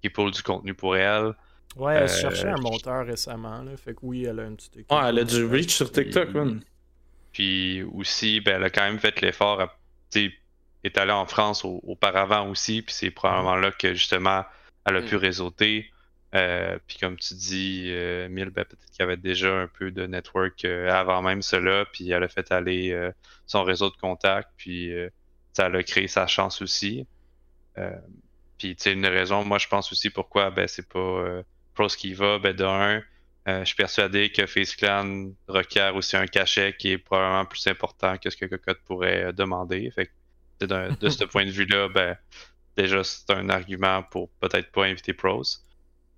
qui pull du contenu pour elle. Ouais, elle se Euh, cherchait un monteur récemment, là. Fait que oui, elle a un petit équipe. Ouais, elle a du reach sur TikTok, Et- man. Puis aussi, ben, elle a quand même fait l'effort, à- est allée en France au- auparavant aussi, puis c'est probablement là que justement elle a pu réseauter. Euh, puis comme tu dis, euh, Mille, ben, peut-être qu'il y avait déjà un peu de network euh, avant même cela, puis elle a fait aller euh, son réseau de contacts, puis ça a créé sa chance aussi. Puis tu sais, une raison, moi je pense aussi pourquoi ben, c'est pas euh, Pros qui va, ben d'un, euh, je suis persuadé que Face Clan requiert aussi un cachet qui est probablement plus important que ce que Cocotte pourrait demander. Fait que, de [laughs] ce point de vue-là, ben, déjà, c'est un argument pour peut-être pas inviter Pros.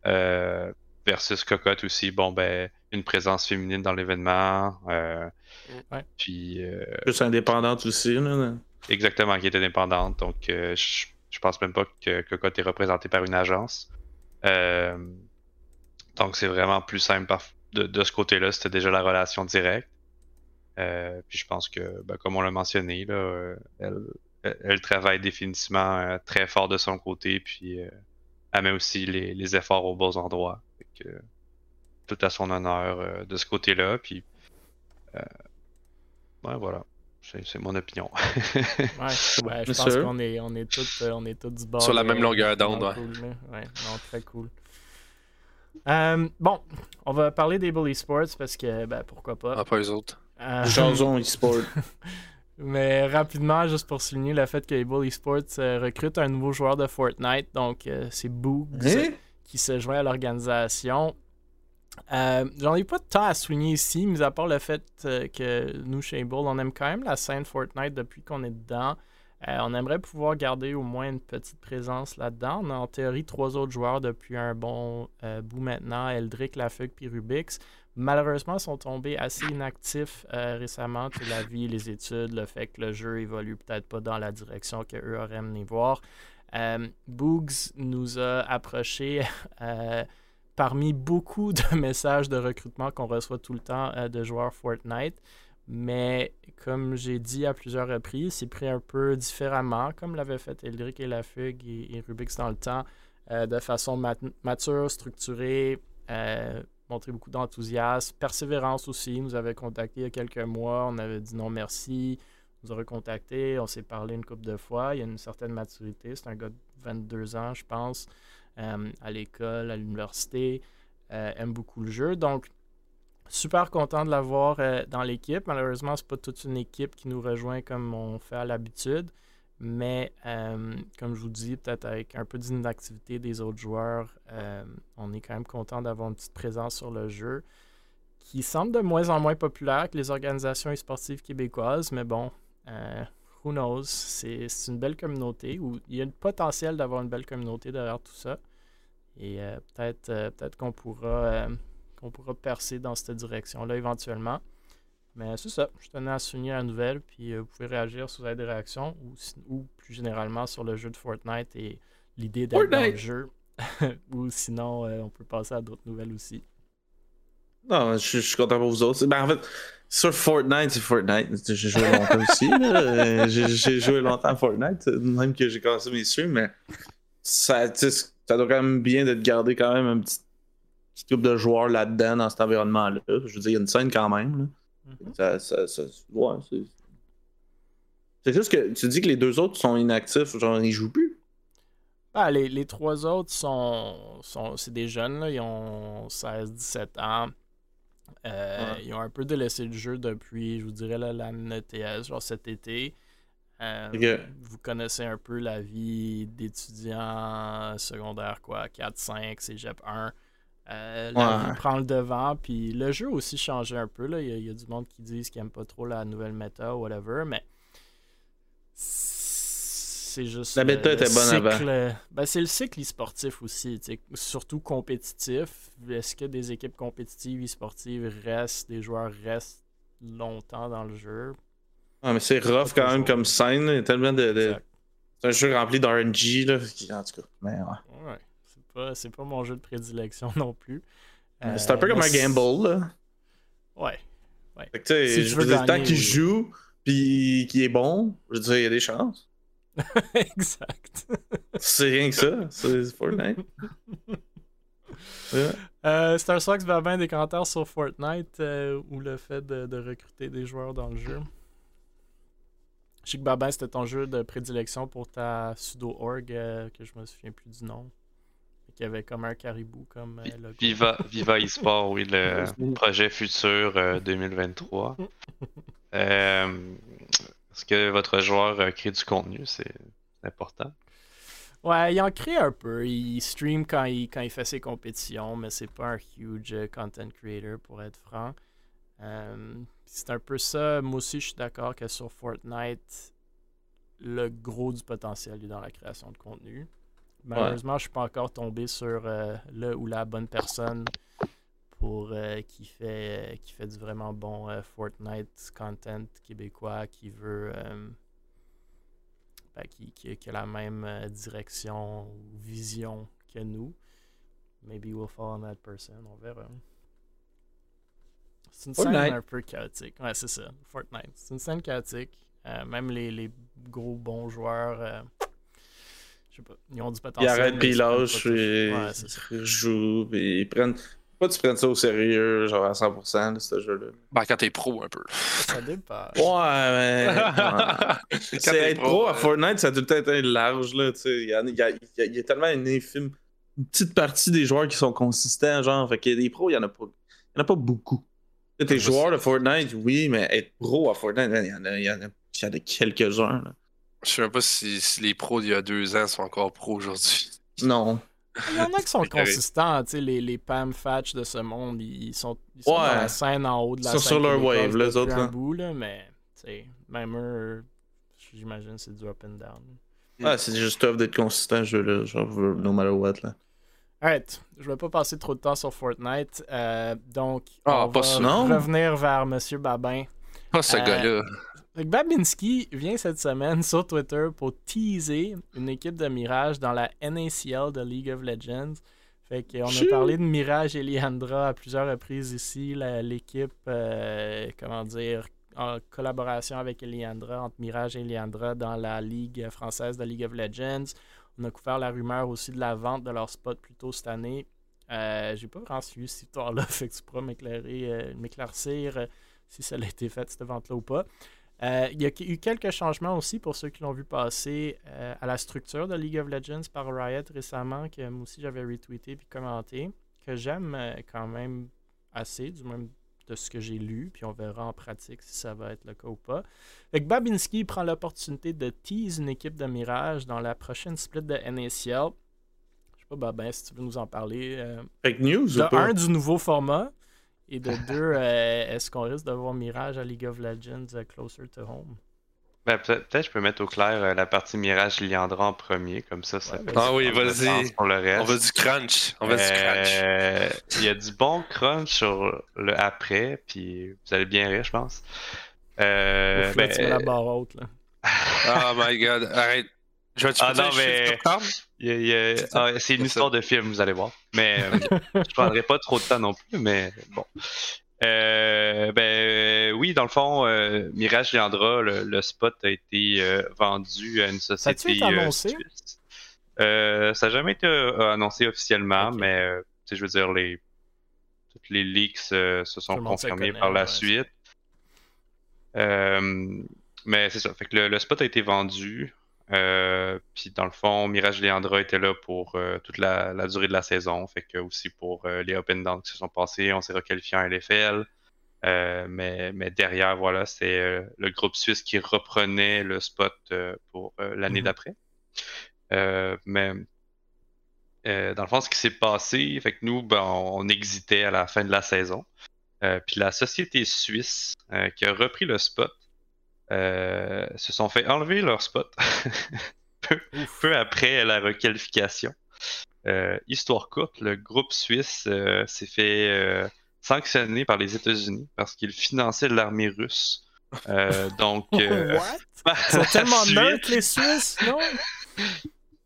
Euh, versus Cocotte aussi, bon, ben, une présence féminine dans l'événement. euh, Ouais. Puis, euh, Plus indépendante aussi, là. exactement, qui est indépendante. Donc, euh, je, je pense même pas que Cocotte est représenté par une agence. Euh, donc, c'est vraiment plus simple par- de, de ce côté-là. C'était déjà la relation directe. Euh, puis, je pense que, ben, comme on l'a mentionné, là, euh, elle, elle- travaille définitivement euh, très fort de son côté. Puis, euh, elle met aussi les, les efforts aux bons endroits. Fait que, tout à son honneur euh, de ce côté-là. Puis, euh, ouais, voilà. C'est mon opinion. [laughs] Ouais, ouais, je pense sûr. qu'on est, on est tous euh, on est tous du bord. Sur la même longueur d'onde, vraiment ouais. cool, là. Ouais, non, très cool. Euh, bon, on va parler des Bully Sports parce que, ben, pourquoi pas. Ah, pas eux autres. Euh, Jason eSport. [laughs] mais rapidement, juste pour souligner le fait que les Bully Sports euh, recrutent un nouveau joueur de Fortnite, donc euh, c'est Boogs Hein? qui se joint à l'organisation. Euh, J'en ai pas de temps à souligner ici, mis à part le fait que nous, chez Bull, on aime quand même la scène Fortnite depuis qu'on est dedans. Euh, on aimerait pouvoir garder au moins une petite présence là-dedans. On a en théorie trois autres joueurs depuis un bon euh, bout maintenant, Eldrick, Lafugue puis Rubix. Malheureusement, sont tombés assez inactifs euh, récemment. Sais, la vie, les études, le fait que le jeu évolue peut-être pas dans la direction qu'eux auraient aimé voir. Euh, Boogs nous a approchés [laughs] euh, parmi beaucoup de [laughs] messages de recrutement qu'on reçoit tout le temps euh, de joueurs Fortnite. Mais comme j'ai dit à plusieurs reprises, c'est pris un peu différemment, comme l'avaient fait Eldrick et Lafugue et, et Rubix dans le temps, de façon mat- mature, structurée, montrer beaucoup d'enthousiasme, persévérance aussi. Nous avait contacté il y a quelques mois, on avait dit non merci, il nous a recontacté, on s'est parlé une couple de fois. Il y a une certaine maturité, c'est un gars de 22 ans, je pense, euh, à l'école, à l'université, euh, aime beaucoup le jeu. Donc, super content de l'avoir euh, dans l'équipe. Malheureusement, c'est pas toute une équipe qui nous rejoint comme on fait à l'habitude. Mais euh, comme je vous dis, peut-être avec un peu d'inactivité des autres joueurs, euh, on est quand même content d'avoir une petite présence sur le jeu qui semble de moins en moins populaire que les organisations sportives québécoises. Mais bon, euh, who knows? C'est une belle communauté. Où il y a le potentiel d'avoir une belle communauté derrière tout ça. Et peut-être peut-être qu'on pourra, qu'on pourra percer dans cette direction-là éventuellement. Mais c'est ça. Je tenais à souligner la nouvelle. Puis euh, vous pouvez réagir si vous avez des réactions ou, plus généralement sur le jeu de Fortnite et l'idée d'être dans le jeu. [laughs] ou sinon, euh, on peut passer à d'autres nouvelles aussi. Non, je, je suis content pour vous autres. Ben, en fait, sur Fortnite, c'est Fortnite. J'ai joué longtemps [laughs] aussi. J'ai joué longtemps à Fortnite, même que j'ai commencé mes streams, mais ça, doit quand même bien de garder quand même un petit, petit groupe de joueurs là-dedans, dans cet environnement-là. Je veux dire, il y a une scène quand même. là. Mhm. Ça, ça, ça, ouais, c'est. Juste que tu dis que les deux autres sont inactifs, genre ils jouent plus. Ah, les, les trois autres sont, sont c'est des jeunes, là, ils ont 16-17 ans. Euh, Ouais. Ils ont un peu délaissé le jeu depuis, je vous dirais, l'année ETS, genre cet été. Euh. Vous connaissez un peu la vie d'étudiant secondaire, quoi, 4-5, cégep 1. Euh, la Ouais. vie prend le devant, puis le jeu a aussi changé un peu. Là. Il, y a, il y a du monde qui disent qu'ils n'aiment pas trop la nouvelle méta ou whatever, mais c'est juste. La le était bonne avant. cycle- ben, c'est le cycle e-sportif aussi, surtout compétitif. Est-ce que des équipes compétitives e-sportives restent, des joueurs restent longtemps dans le jeu? Ouais, mais c'est rough quand même comme scène. Il y a tellement de. C'est un jeu rempli d'RNG, là. En tout cas, mais ouais. Ouais, pas, c'est pas mon jeu de prédilection [laughs] non plus. Mais c'est un peu Euh, comme un gamble, là. Ouais. Fait que, Si je veux dire, tant qu'il joue, puis qu'il est bon, je veux dire, il y a des chances. [laughs] exact. C'est rien que ça. C'est Fortnite. Ouais. Euh, Star Sox va bien des commentaires sur Fortnite euh, ou le fait de, de recruter des joueurs dans le jeu. Je sais que Babin, c'était ton jeu de prédilection pour ta sudo-org, euh, que je me souviens plus du nom. Qui avait comme un caribou comme euh, logo. Viva, Viva eSport, oui, le [laughs] projet futur euh, 2023. [laughs] Euh, Est-ce que votre joueur euh, crée du contenu? C'est important. Ouais, il en crée un peu. Il stream quand il, quand il fait ses compétitions, mais c'est pas un huge euh, content creator pour être franc. Euh, c'est un peu ça. Moi aussi, je suis d'accord que sur Fortnite, le gros du potentiel est dans la création de contenu. Malheureusement, je suis pas encore tombé sur euh, le ou la bonne personne pour euh, qui fait qui fait du vraiment bon euh, Fortnite content québécois qui veut euh, ben, qui, qui, qui a la même euh, direction ou vision que nous. Maybe we'll fall on that person, on verra. C'est une scène un peu chaotique. Ouais, c'est ça. Fortnite. C'est une scène chaotique. Euh, même les, les gros bons joueurs, euh, je sais pas, ils ont du Ils potentiel. arrêtent, mais puis ils ils lâchent, puis ils jouent, puis ils prennent. Pas tu prennes ça au sérieux, genre à 100%, là, ce jeu-là. Ben, quand t'es pro un peu. Ça dépend. Ouais, mais. ouais. [laughs] Quand C'est t'es être pro à euh, Fortnite, ça a tout le temps été large, là, tu sais. Il y, a- il y a, il y a- tellement une infime. Une petite partie des joueurs qui sont consistants, genre. Fait que des pros, il y en a pas. Il y en a pas beaucoup. T'es joueur de Fortnite, oui, mais être pro à Fortnite, il y en a, il y en a, il y en a quelques-uns, là. Je sais même pas si, si les pros d'il y a deux ans sont encore pros aujourd'hui. [laughs] Non. Il y en a qui sont consistants, tu sais, les, les Pam Fatch de ce monde, ils sont, ils sont Ouais. dans la scène en haut de la Ils sont sur leur wave, les autres, là. bout, là, mais, tu sais, même eux, j'imagine c'est du up and down. Ah, c'est juste tough d'être consistant, ce jeu-là, genre, no matter what, là. Alright, je vais pas passer trop de temps sur Fortnite, euh, donc Ah, on pas va revenir vers Monsieur Babin. Pas ce Euh, gars-là. Que Babinski vient cette semaine sur Twitter pour teaser une équipe de Mirage dans la NACL de League of Legends. Fait qu'on a parlé de Mirage et Liandra à plusieurs reprises ici. L'équipe, euh, comment dire, en collaboration avec Eliandra, entre Mirage et Liandra dans la Ligue française de League of Legends. On a couvert la rumeur aussi de la vente de leur spot plus tôt cette année. Euh, J'ai pas vraiment suivi cette histoire-là, [laughs] fait que tu pourras euh, m'éclaircir euh, si ça a été fait, cette vente-là ou pas. Euh, il y a eu quelques changements aussi pour ceux qui l'ont vu passer euh, à la structure de League of Legends par Riot récemment, que moi aussi j'avais retweeté puis commenté, que j'aime euh, quand même assez, du même de ce que j'ai lu, puis on verra en pratique si ça va être le cas ou pas. Fait que Babinski prend l'opportunité de tease une équipe de Mirage dans la prochaine split de NACL. Je sais pas, Babin, si tu veux nous en parler. euh, Fake news de ou pas? un, du nouveau format, et de [laughs] deux, euh, est-ce qu'on risque de voir Mirage à League of Legends euh, Closer to Home? Ben, peut- peut-être je peux mettre au clair euh, la partie Mirage Liandra en premier, comme ça, ça Ouais, fait Ah oui, vas-y. sens pour le reste. On veut du crunch. On veut du crunch. Il y a du bon crunch sur le après, puis vous allez bien rire, je pense. Euh, ben, tu mets la barre haute. Là. Oh [laughs] my god, arrête. Je vais te Ah dire non, mais- a- a- C'est ça. ah, c'est une histoire de film, vous allez voir. Mais euh, [laughs] je prendrai pas trop de temps non plus, mais bon. Euh, ben oui, dans le fond, euh, Mirage Liandra, le, le spot a été euh, vendu à une société été euh, annoncé? suisse. Euh, ça n'a jamais été euh, annoncé officiellement, mais euh, tu sais, je veux dire, les, toutes les leaks euh, se Tout sont se confirmés par la ouais, suite. Euh, mais c'est ça. Fait que le, le spot a été vendu. Euh, puis dans le fond, Mirage Leandra était là pour euh, toute la, la durée de la saison. Fait que aussi pour euh, les up and downs qui se sont passés, on s'est requalifié en LFL. Euh, mais, mais derrière, voilà, c'est le groupe suisse qui reprenait le spot pour l'année Mhm. d'après. Mais dans le fond, ce qui s'est passé, fait que nous, ben, on, exitait à la fin de la saison. Puis la société suisse qui a repris le spot euh, se sont fait enlever leur spot [laughs] peu, peu après la requalification. Euh, histoire courte, le groupe suisse euh, s'est fait euh, sanctionner par les États-Unis parce qu'il finançait l'armée russe. Euh, [laughs] donc, euh, What? [laughs] Ils sont tellement Suisse- neutres, les Suisses, non?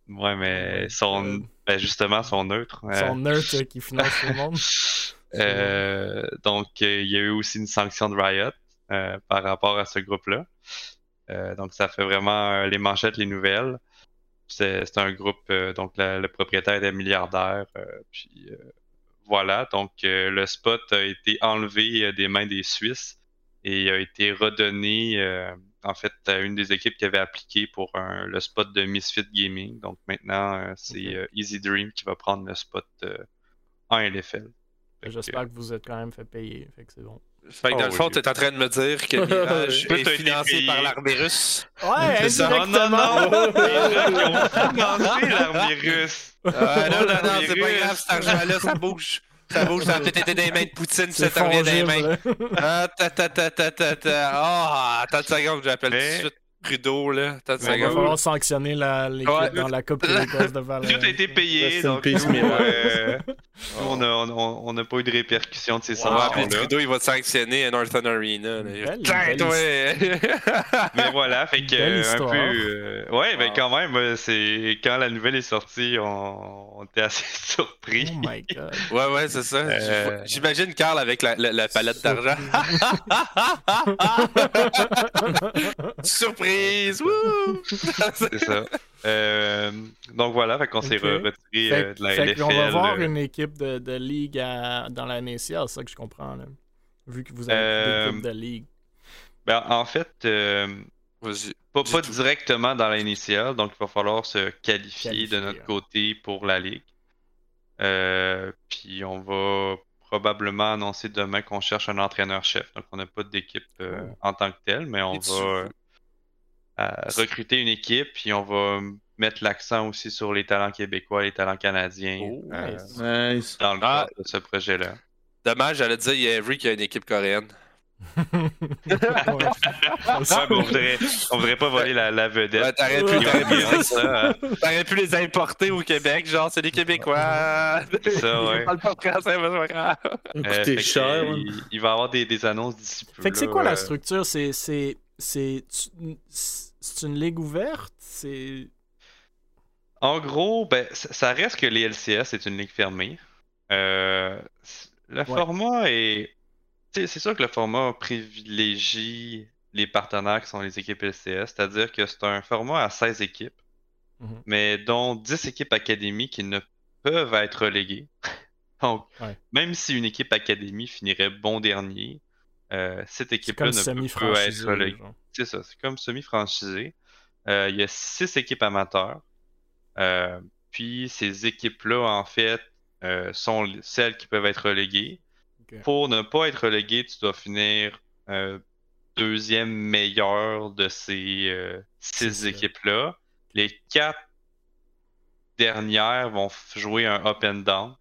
Ouais, mais ils sont, ben justement, sont neutres. Ils Euh, sont neutres qui financent tout le monde. Euh, donc, euh, il y a eu aussi une sanction de Riot euh, par rapport à ce groupe-là. Euh, donc, ça fait vraiment euh, les manchettes, les nouvelles. C'est un groupe, donc la- le propriétaire est milliardaire. puis voilà, donc le spot a été enlevé des mains des Suisses et a été redonné euh, en fait à une des équipes qui avait appliqué pour un- le spot de Misfit Gaming. Donc maintenant, euh, c'est euh, Easy Dream qui va prendre le spot en LFL. Fait que, J'espère que vous êtes quand même fait payer. Fait que c'est bon. Fait que dans Oh le fond, oui. t'es en train de me dire que Mirage [laughs] est financé par l'armée russe. Ouais, C'est ça? indirectement. Les gens qui ont financé l'armée [laughs] russe. Non, non, non, c'est pas grave, cet argent-là, ça bouge. Ça bouge, ça a peut-être été des mains de Poutine, ça t'en revient des mains. Ah, ta ta ta ta ta ta. Ah, attends une seconde, j'appelle tout de suite Trudeau, là. Une Il va falloir sanctionner la- l'équipe Ouais. dans la Coupe québécoise de Valorant. Tout a été payé. Donc, nous, Mirage. euh, on a- on a- on n'a pas eu de répercussions de ces appeler sanctions-là. Trudeau, il va te sanctionner à Northern Arena. là. Belle- belle toi! Mais voilà, fait que Belle euh, un peu. euh, ouais, ben Wow. quand même, euh, c'est quand la nouvelle est sortie, on, on était assez [laughs] surpris. Oh my god. Ouais, ouais, c'est ça. Euh, J'imagine Carl avec la, la- la palette d'argent. [laughs] [laughs] Surprise! [laughs] C'est ça. Euh, donc voilà, fait qu'on s'est retiré Fait, euh, de la fait LFL. qu'on va voir euh, une équipe de, de ligue à- dans la c'est ça que je comprends. Là. Vu que vous avez Euh, une équipe de ligue. ben, en fait, euh, pas, pas directement dans l'initiale, donc il va falloir se qualifier, Qualifier, de notre hein. côté pour la ligue. Euh, puis on va probablement annoncer demain qu'on cherche un entraîneur-chef. Donc on n'a pas d'équipe euh, Oh. en tant que tel, mais on Et va recruter une équipe, puis on va mettre l'accent aussi sur les talents québécois, les talents canadiens Oh, euh, nice. Dans le Ah. cadre de ce projet-là. Dommage, j'allais dire, il y a Avery qui a une équipe coréenne. [laughs] Ouais. Ouais, mais on voudrait, on voudrait pas voler la, la vedette. Ouais, t'aurais pu, t'aurais hein. t'aurais pu les importer au Québec, genre, c'est des Québécois. C'est ça, ouais. Ils parlent pas français, mais c'est. Euh, que, cher. il, il va y avoir des, des annonces d'ici peu. Fait que c'est quoi la euh, structure? C'est c'est c'est c'est une ligue ouverte? C'est En gros, ben, ça reste que les LCS, c'est une ligue fermée. Euh, le format est. C'est sûr que le format privilégie les partenaires qui sont les équipes LCS, c'est-à-dire que c'est un format à 16 équipes, Mhm. mais dont 10 équipes académies qui ne peuvent être reléguées. [laughs] Donc, Ouais. même si une équipe académie finirait bon dernier, euh, cette équipe-là ne peut- semi-franchisé. être. C'est ça, c'est comme semi-franchisé. Euh, il y a six équipes amateurs. Euh, puis ces équipes-là, en fait, sont celles qui peuvent être reléguées. Pour ne pas être relégué, tu dois finir deuxième meilleur de ces six équipes-là. Les quatre dernières vont jouer un up and down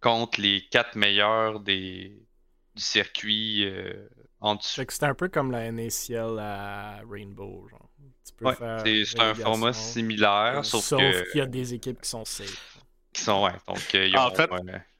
contre les quatre meilleurs des, du circuit euh, en dessous. Fait que c'est un peu comme la NACL à Rainbow, genre. Ouais, c'est un format similaire, sauf, sauf que qu'il y a des équipes qui sont safe. qui sont ouais, donc euh, En fait,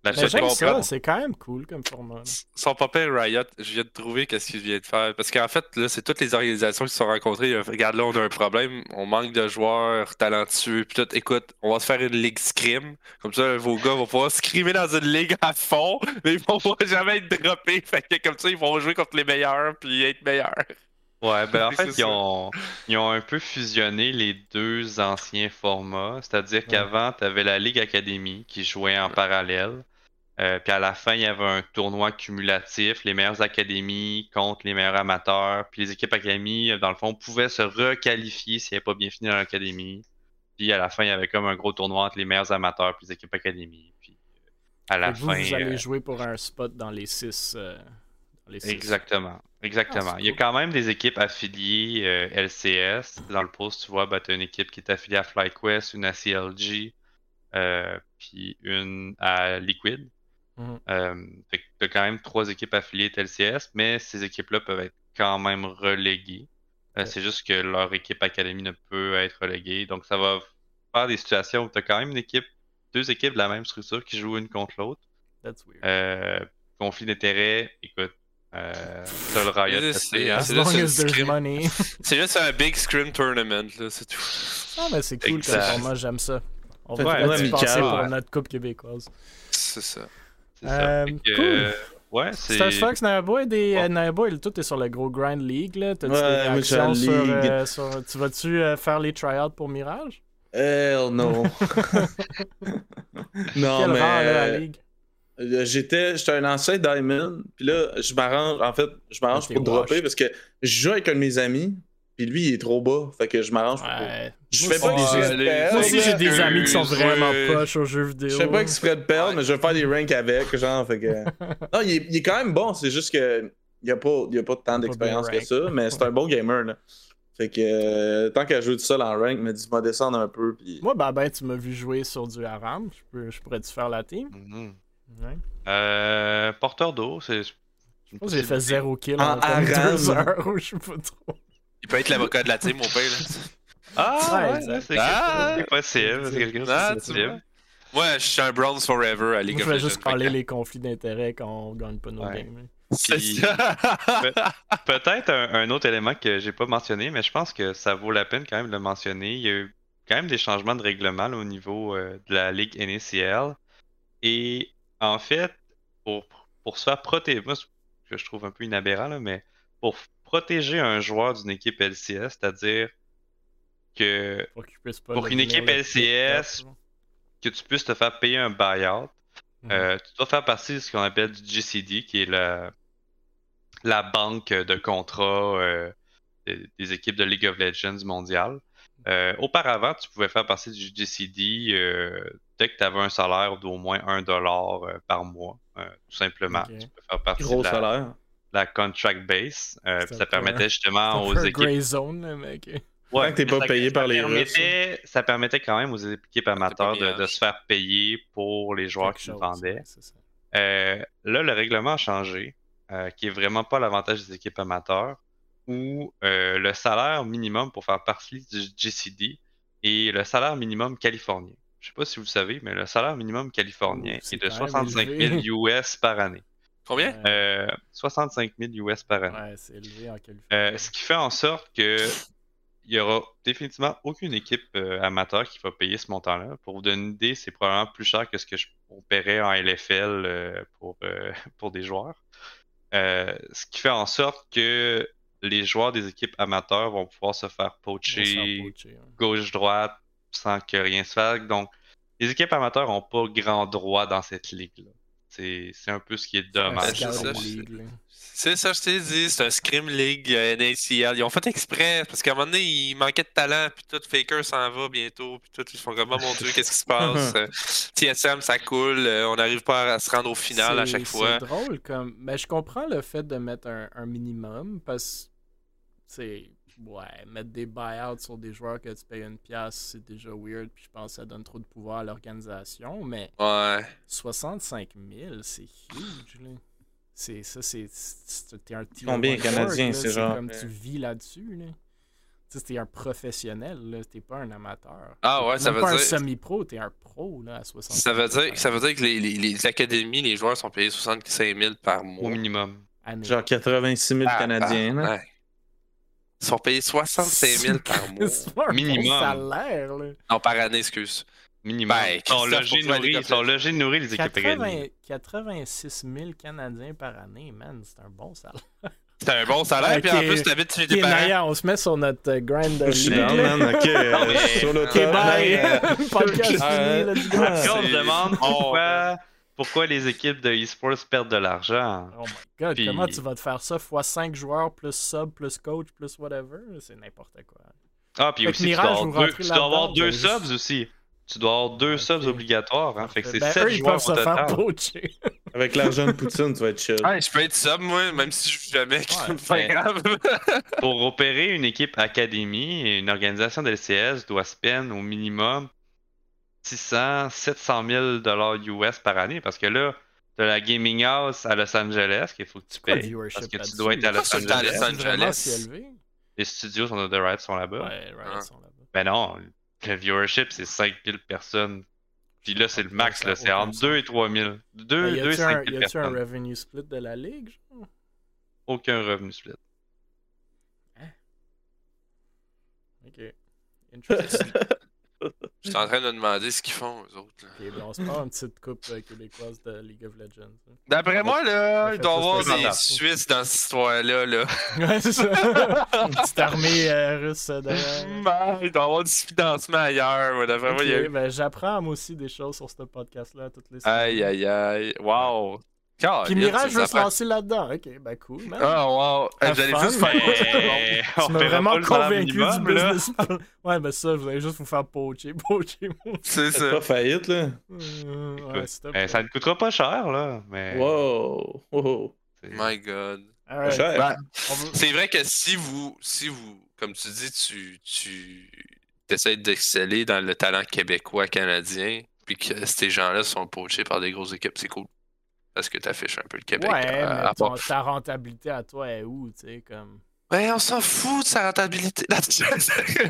euh, Mais j'aime ça, c'est quand même cool comme format. Son papa Riot, je viens de trouver qu'est-ce qu'il vient de faire. Parce qu'en fait, là, c'est toutes les organisations qui se sont rencontrées. Là, Regarde, là, on a un problème. On manque de joueurs talentueux. Puis tout, écoute, on va se faire une ligue scrim. Comme ça, vos gars vont pouvoir scrimer dans une ligue à fond. Mais ils vont pas jamais être droppés. Fait que comme ça, ils vont jouer contre les meilleurs. Puis être meilleurs. Ouais, ben en fait, ils ont, ils ont un peu fusionné les deux anciens formats. C'est-à-dire qu'avant, tu avais la Ligue Académie qui jouait en parallèle. Euh, puis à la fin, il y avait un tournoi cumulatif, les meilleures académies contre les meilleurs amateurs. Puis les équipes académies, euh, dans le fond, pouvaient se requalifier s'ils n'avaient pas bien fini dans l'académie. Puis à la fin, il y avait comme un gros tournoi entre les meilleurs amateurs et les équipes académies. Puis euh, à la vous, fin. vous allez euh, jouer pour un spot dans les six. euh, les six. Exactement. Exactement. Ah, Il y a cool. quand même des équipes affiliées euh, LCS. Dans le post, tu vois, ben, tu as une équipe qui est affiliée à FlyQuest, une à CLG, euh, puis une à Liquid. Mhm. Euh, fait que tu as quand même trois équipes affiliées de LCS, mais ces équipes-là peuvent être quand même reléguées. Euh. C'est juste que leur équipe académie ne peut être reléguée. Donc ça va faire des situations où tu as quand même une équipe, deux équipes de la même structure qui jouent une contre l'autre. That's weird. Euh, conflit d'intérêt, écoute, euh, ça le Riot C'est- hein? As [laughs] c'est long juste un big scrim tournament. là, C'est tout. Non, mais c'est cool comme Exact. format, j'aime ça. On va ouais, passer pour ouais. notre coupe québécoise. C'est ça. Euh, cool. euh, ouais, c'est. Star Fox, Nayaboy, des, Bon. euh, Nayaboy, tout est sur le gros Grind League. Là. T'as-tu Ouais, des réactions sur, euh, Tu vas-tu euh, faire les tryouts pour Mirage? Hell no. [laughs] [laughs] non, Quel mais. rang, là, la Ligue? Euh, J'étais j'étais un ancien Diamond, puis là, je m'arrange, en fait, je m'arrange pour dropper parce que je joue avec un de mes amis, puis lui, il est trop bas, fait que je m'arrange pour. Ouais. Je Moi fais pas aussi, exprès j'ai- de perdre, Moi aussi, j'ai des amis qui sont vraiment poches aux jeux vidéo. Je fais pas exprès de perdre, mais je vais faire des ranks avec, genre, fait que. [laughs] Non, il est, il est quand même bon, c'est juste que. Il y a pas, il a pas tant d'expérience que ça, mais c'est un bon gamer, là. Fait que euh, tant qu'à jouer tout seul en rank, mais dis-moi descendre un peu, puis. Moi, ben, ben, tu m'as vu jouer sur du Aram. Je, peux, je pourrais-tu faire la team? Mhm. Ouais. Euh, porteur d'eau, c'est. Je pense que j'ai fait zéro kill En en, deux heures ou [laughs] je sais pas trop. Il peut être l'avocat de la team, mon père. Là. Ah, Ouais, c'est Ah! possible. C'est quelque chose Ah, de possible. Moi, je suis un Bronze Forever à League of je vais Legends. juste parler les conflits d'intérêts quand on gagne pas nos Ouais. games. hein. Puis-. [laughs] Peut-être un, un autre élément que j'ai pas mentionné, mais je pense que ça vaut la peine quand même de le mentionner. Il y a eu quand même des changements de règlement là, au niveau euh, de la Ligue NACL. Et en fait, pour, pour se faire protéger, moi, ce que je trouve un peu inaberrant, là, mais pour protéger un joueur d'une équipe LCS, c'est-à-dire que, Pour, qu'il puisse pas Pour devenir une équipe LCS, que tu puisses te faire payer un buyout, Mhm. euh, tu dois faire partie de ce qu'on appelle du GCD, qui est la, la banque de contrats euh, des, des équipes de League of Legends mondiale. Euh, auparavant, tu pouvais faire partie du GCD dès que tu avais un salaire d'au moins 1$ dollar, euh, par mois, euh, tout simplement. Tu peux faire partie Gros de la, salaire. la contract base. Euh, ça permettait justement aux équipes gray zone, mec. Que t'es pas ça- payé ça par les permettait- Ça permettait quand même aux équipes amateurs de, se faire payer pour les joueurs chose, vendaient. ouais. Euh, là, le règlement a changé, euh, qui est vraiment pas l'avantage des équipes amateurs, où euh, le salaire minimum pour faire partie du GCD est le salaire minimum californien. Je sais pas si vous le savez, mais le salaire minimum californien est de quand même 65 élevé. 000 US par année. Combien? Ouais, Euh, 65 000 US par année. ouais, c'est élevé en Californie. Euh, ce qui fait en sorte que il y aura définitivement aucune équipe euh, amateur qui va payer ce montant-là. Pour vous donner une idée, c'est probablement plus cher que ce que je on paierait en LFL euh, pour, euh, [laughs] pour des joueurs. Euh, ce qui fait en sorte que les joueurs des équipes amateurs vont pouvoir se faire poacher gauche-droite sans que rien se fasse. Donc, les équipes amateurs n'ont pas grand droit dans cette ligue-là. C'est c'est un peu ce qui est dommage. c'est ça, je- t'ai dit, c'est un Scrim League euh, NACL. Ils ont fait exprès, parce qu'à un moment donné, il manquait de talent, puis tout, Faker s'en va bientôt, puis tout, ils font comme, oh mon dieu, qu'est-ce qui se passe? [laughs] Euh, TSM, ça coule, euh, on n'arrive pas à se rendre au final à C'est- chaque fois. C'est drôle comme. Ben, je comprends le fait de mettre un, un minimum parce que c'est. Ouais, mettre des buyouts sur des joueurs que tu payes une pièce, c'est déjà weird. Puis je pense que ça donne trop de pouvoir à l'organisation. Mais Ouais. 65 000, c'est huge. Là. C'est ça, c'est. T'es un tier Combien là, c'est genre, comme tu vis là-dessus. Là. Tu sais, t'es un professionnel, là. T'es pas un amateur. Ah ouais, ça veut pas un semi-pro, t'es un pro là, à 65 Ça veut dire, ça veut dire que les, les- les académies, les joueurs sont payés 65 000 par Au mois. minimum. années. Genre 86 000 Ah, Canadiens. là. ouais. Ils sont payés 65 000 par [laughs] mois. C'est pas un Minimum. salaire, là. Non, par année, excuse. Minimum. Ben, ils sont logés, nourris, les ils sont logés, nourris, les équipes 80 académies. 86 000 Canadiens par année, man, c'est un bon salaire. C'est un bon salaire, Ok. puis en plus, t'habites chez tes parents. Naya, on se met sur notre euh, grind de là. man. Ok, [laughs] euh, mais- sur le Ok, Ok, bye! euh, Podcast fini, euh, go! ah, Après, on se [laughs] demande Oh, pourquoi, pourquoi les équipes de e-sports perdent de l'argent. Oh my god, Puis- comment tu vas te faire ça fois 5 joueurs, plus sub, plus coach, plus whatever? C'est n'importe quoi. Ah, puis Fait aussi, tu dois, avoir deux, rentrez tu dois avoir là-dedans, deux vous avez subs aussi. Tu dois avoir deux subs obligatoires. Hein. Fait que c'est Ben, 7 eux, ils joueurs peuvent se faire poacher. [laughs] Avec l'argent de Poutine, tu vas être chill. Ouais, je peux être sub, moi, même si je joue jamais. Ouais, mais- grave. Pour opérer une équipe académie, une organisation de LCS doit spend au minimum 600, 700 000 dollars US par année parce que là, tu as la gaming house à Los Angeles qu'il faut que tu payes parce que tu dois être à Los à Angeles. Les studios sont de Riot sont là-bas. Ouais, Ah. sont là-bas. Ben non, le viewership c'est 5000 personnes. Puis là, c'est le max, là, c'est entre 2 et 3000. 2, Ben, y 2 et a-tu un, 5000 y a-tu un revenue split de la ligue? genre? Aucun revenu split. Ok. Interesting. [laughs] Je suis en train de me demander ce qu'ils font, eux autres. là. Ok, ben, on se prend une petite coupe euh, québécoise de League of Legends. hein. D'après moi, là, il doit y avoir des. Suisses dans cette histoire-là. Là. [laughs] Ouais, c'est ça. Une petite armée euh, russe euh, derrière. Ben, il doit y avoir du financement ailleurs. ouais. D'après moi, il y a ben, j'apprends moi aussi des choses sur ce podcast-là toutes les Aïe, semaines. aïe, aïe. Wow. Puis Mirage veut se lancer là-dedans. Ok, ben cool, man. Ah, wow. J'allais juste faire. [laughs] Mais tu on m'as vraiment convaincu du minimum, business plan. [laughs] Ouais, ben ça, vous allez juste vous faire poacher, poacher. moi. C'est C'est ça. pas faillite, là. Euh, ouais, ben, plaît. ça ne coûtera pas cher, là. Mais Wow. wow. c'est- My God. Ben, c'est vrai que si vous, si vous, comme tu dis, tu, tu essaies d'exceller dans le talent québécois canadien, puis que ces gens-là sont poachés par des grosses équipes, c'est cool. Parce que tu affiches un peu le Québec. Ouais, à- mais à ton- part- ta rentabilité à toi est où, tu sais, comme... Ouais, on s'en fout de sa rentabilité.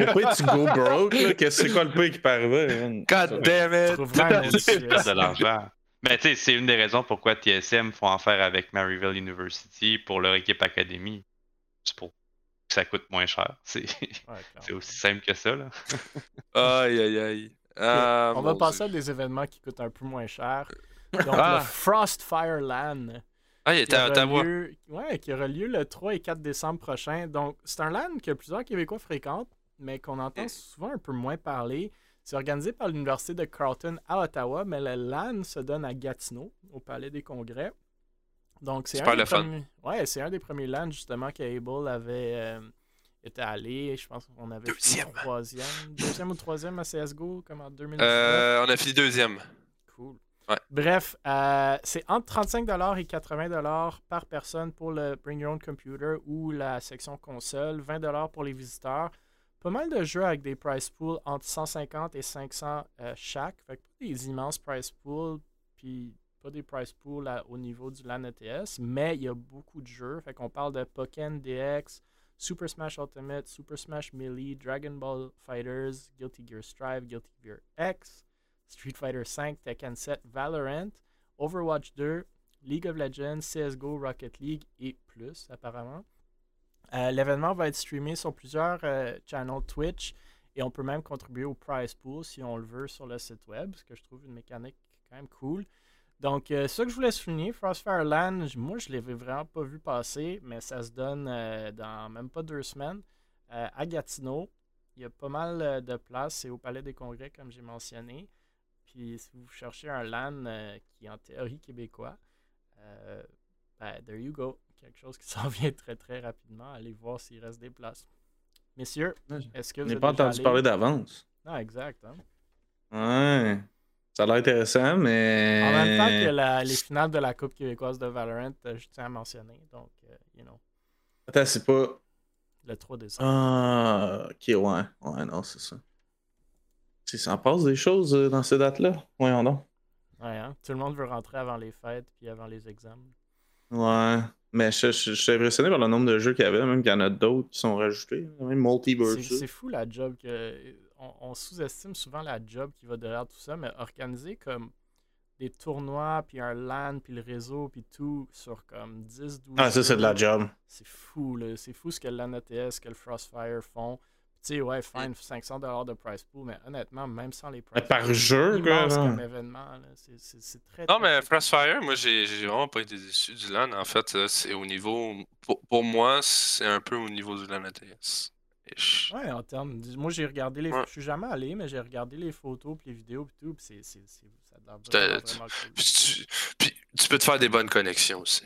Pourquoi tu go broke, là? Qu'est-ce c'est quoi le pire qui peut arriver? God damn it! De l'argent. Mais tu sais, c'est une des raisons pourquoi TSM font affaire avec Maryville University pour leur équipe académie. C'est pour que ça coûte moins cher. C'est Ouais, aussi simple que ça, là. Aïe, aïe, aïe. Ah, On va passer Dieu. à des événements qui coûtent un peu moins cher. [laughs] Donc, Ah. le Frostfire LAN. Ah, il qui était à aura, Ottawa. lieu, ouais, qui aura lieu le 3 et 4 décembre prochain. Donc, c'est un LAN que plusieurs Québécois fréquentent, mais qu'on entend souvent un peu moins parler. C'est organisé par l'Université de Carleton à Ottawa, mais le LAN se donne à Gatineau, au Palais des Congrès. Donc, c'est un, des premiers- ouais, c'est un des premiers LAN, justement, qu'Able avait euh, été allé. Je pense qu'on avait fini Deuxième. troisième. Deuxième ou troisième à CSGO, comme en 2019. Euh, on a fini deuxième. Bref, euh, c'est entre 35$ et 80$ par personne pour le Bring Your Own Computer ou la section console, 20$ pour les visiteurs. Pas mal de jeux avec des price pools entre 150 et 500 euh, chaque. Fait que pas des immenses price pools, puis pas des price pools au niveau du LAN ETS, mais il y a beaucoup de jeux. Fait qu'on parle de Pokken DX, Super Smash Ultimate, Super Smash Melee, Dragon Ball Fighters, Guilty Gear Strive, Guilty Gear X, Street Fighter V, Tekken 7, Valorant, Overwatch 2, League of Legends, CSGO, Rocket League et plus, apparemment. Euh, L'événement va être streamé sur plusieurs euh, channels Twitch et on peut même contribuer au prize pool si on le veut sur le site web, ce que je trouve une mécanique quand même cool. Donc, euh, ça que je voulais souligner, Frostfire Land, moi je l'avais vraiment pas vu passer, mais ça se donne euh, dans même pas deux semaines euh, à Gatineau. Il y a pas mal de places, c'est au Palais des Congrès, comme j'ai mentionné. Puis si vous cherchez un LAN euh, qui est en théorie québécois, euh, ben, there you go. quelque chose qui [laughs] s'en vient très très rapidement. Allez voir s'il reste des places. Messieurs, est-ce que Je vous n'ai êtes pas entendu parler d'avance. Ah, exact. hein. Ouais. Ça a l'air intéressant, mais. En même temps que la- les finales de la Coupe québécoise de Valorant, euh, je tiens à mentionner. Donc, euh, you know, Attends, c'est pas. le 3 décembre. Ah, ok, ouais. Ouais, non, c'est ça. Tu sais, ça en passe des choses euh, dans ces dates-là. Voyons donc. Ouais, hein? Tout le monde veut rentrer avant les fêtes puis avant les examens. Ouais. Mais je, je- je suis impressionné par le nombre de jeux qu'il y avait, même qu'il y en a d'autres qui sont rajoutés. Même Multiverse. C'est fou la job que. On, on sous-estime souvent la job qui va derrière tout ça, mais organiser comme des tournois, puis un LAN, puis le réseau, puis tout sur comme 10, 12 Ah, ça, c'est de la job. C'est fou, là. C'est fou ce que le LAN ETS, que le Crossfire font. Tu sais, ouais, fine, 500$ de price pool, mais honnêtement, même sans les price par pools, jeu, c'est quoi, comme événement, là. C'est- C'est c'est très, Non, très, mais Frostfire, moi, j'ai j'ai vraiment pas été déçu du LAN. En fait, euh, c'est au niveau. Pour, pour moi, c'est un peu au niveau du LAN ATS. Ouais, en termes. Moi, j'ai regardé les. Ouais. Je suis jamais allé, mais j'ai regardé les photos, puis les vidéos, puis tout, puis c'est. c'est- c'est- Ça a l'air vraiment. Puis tu, puis tu peux te faire des bonnes connexions aussi.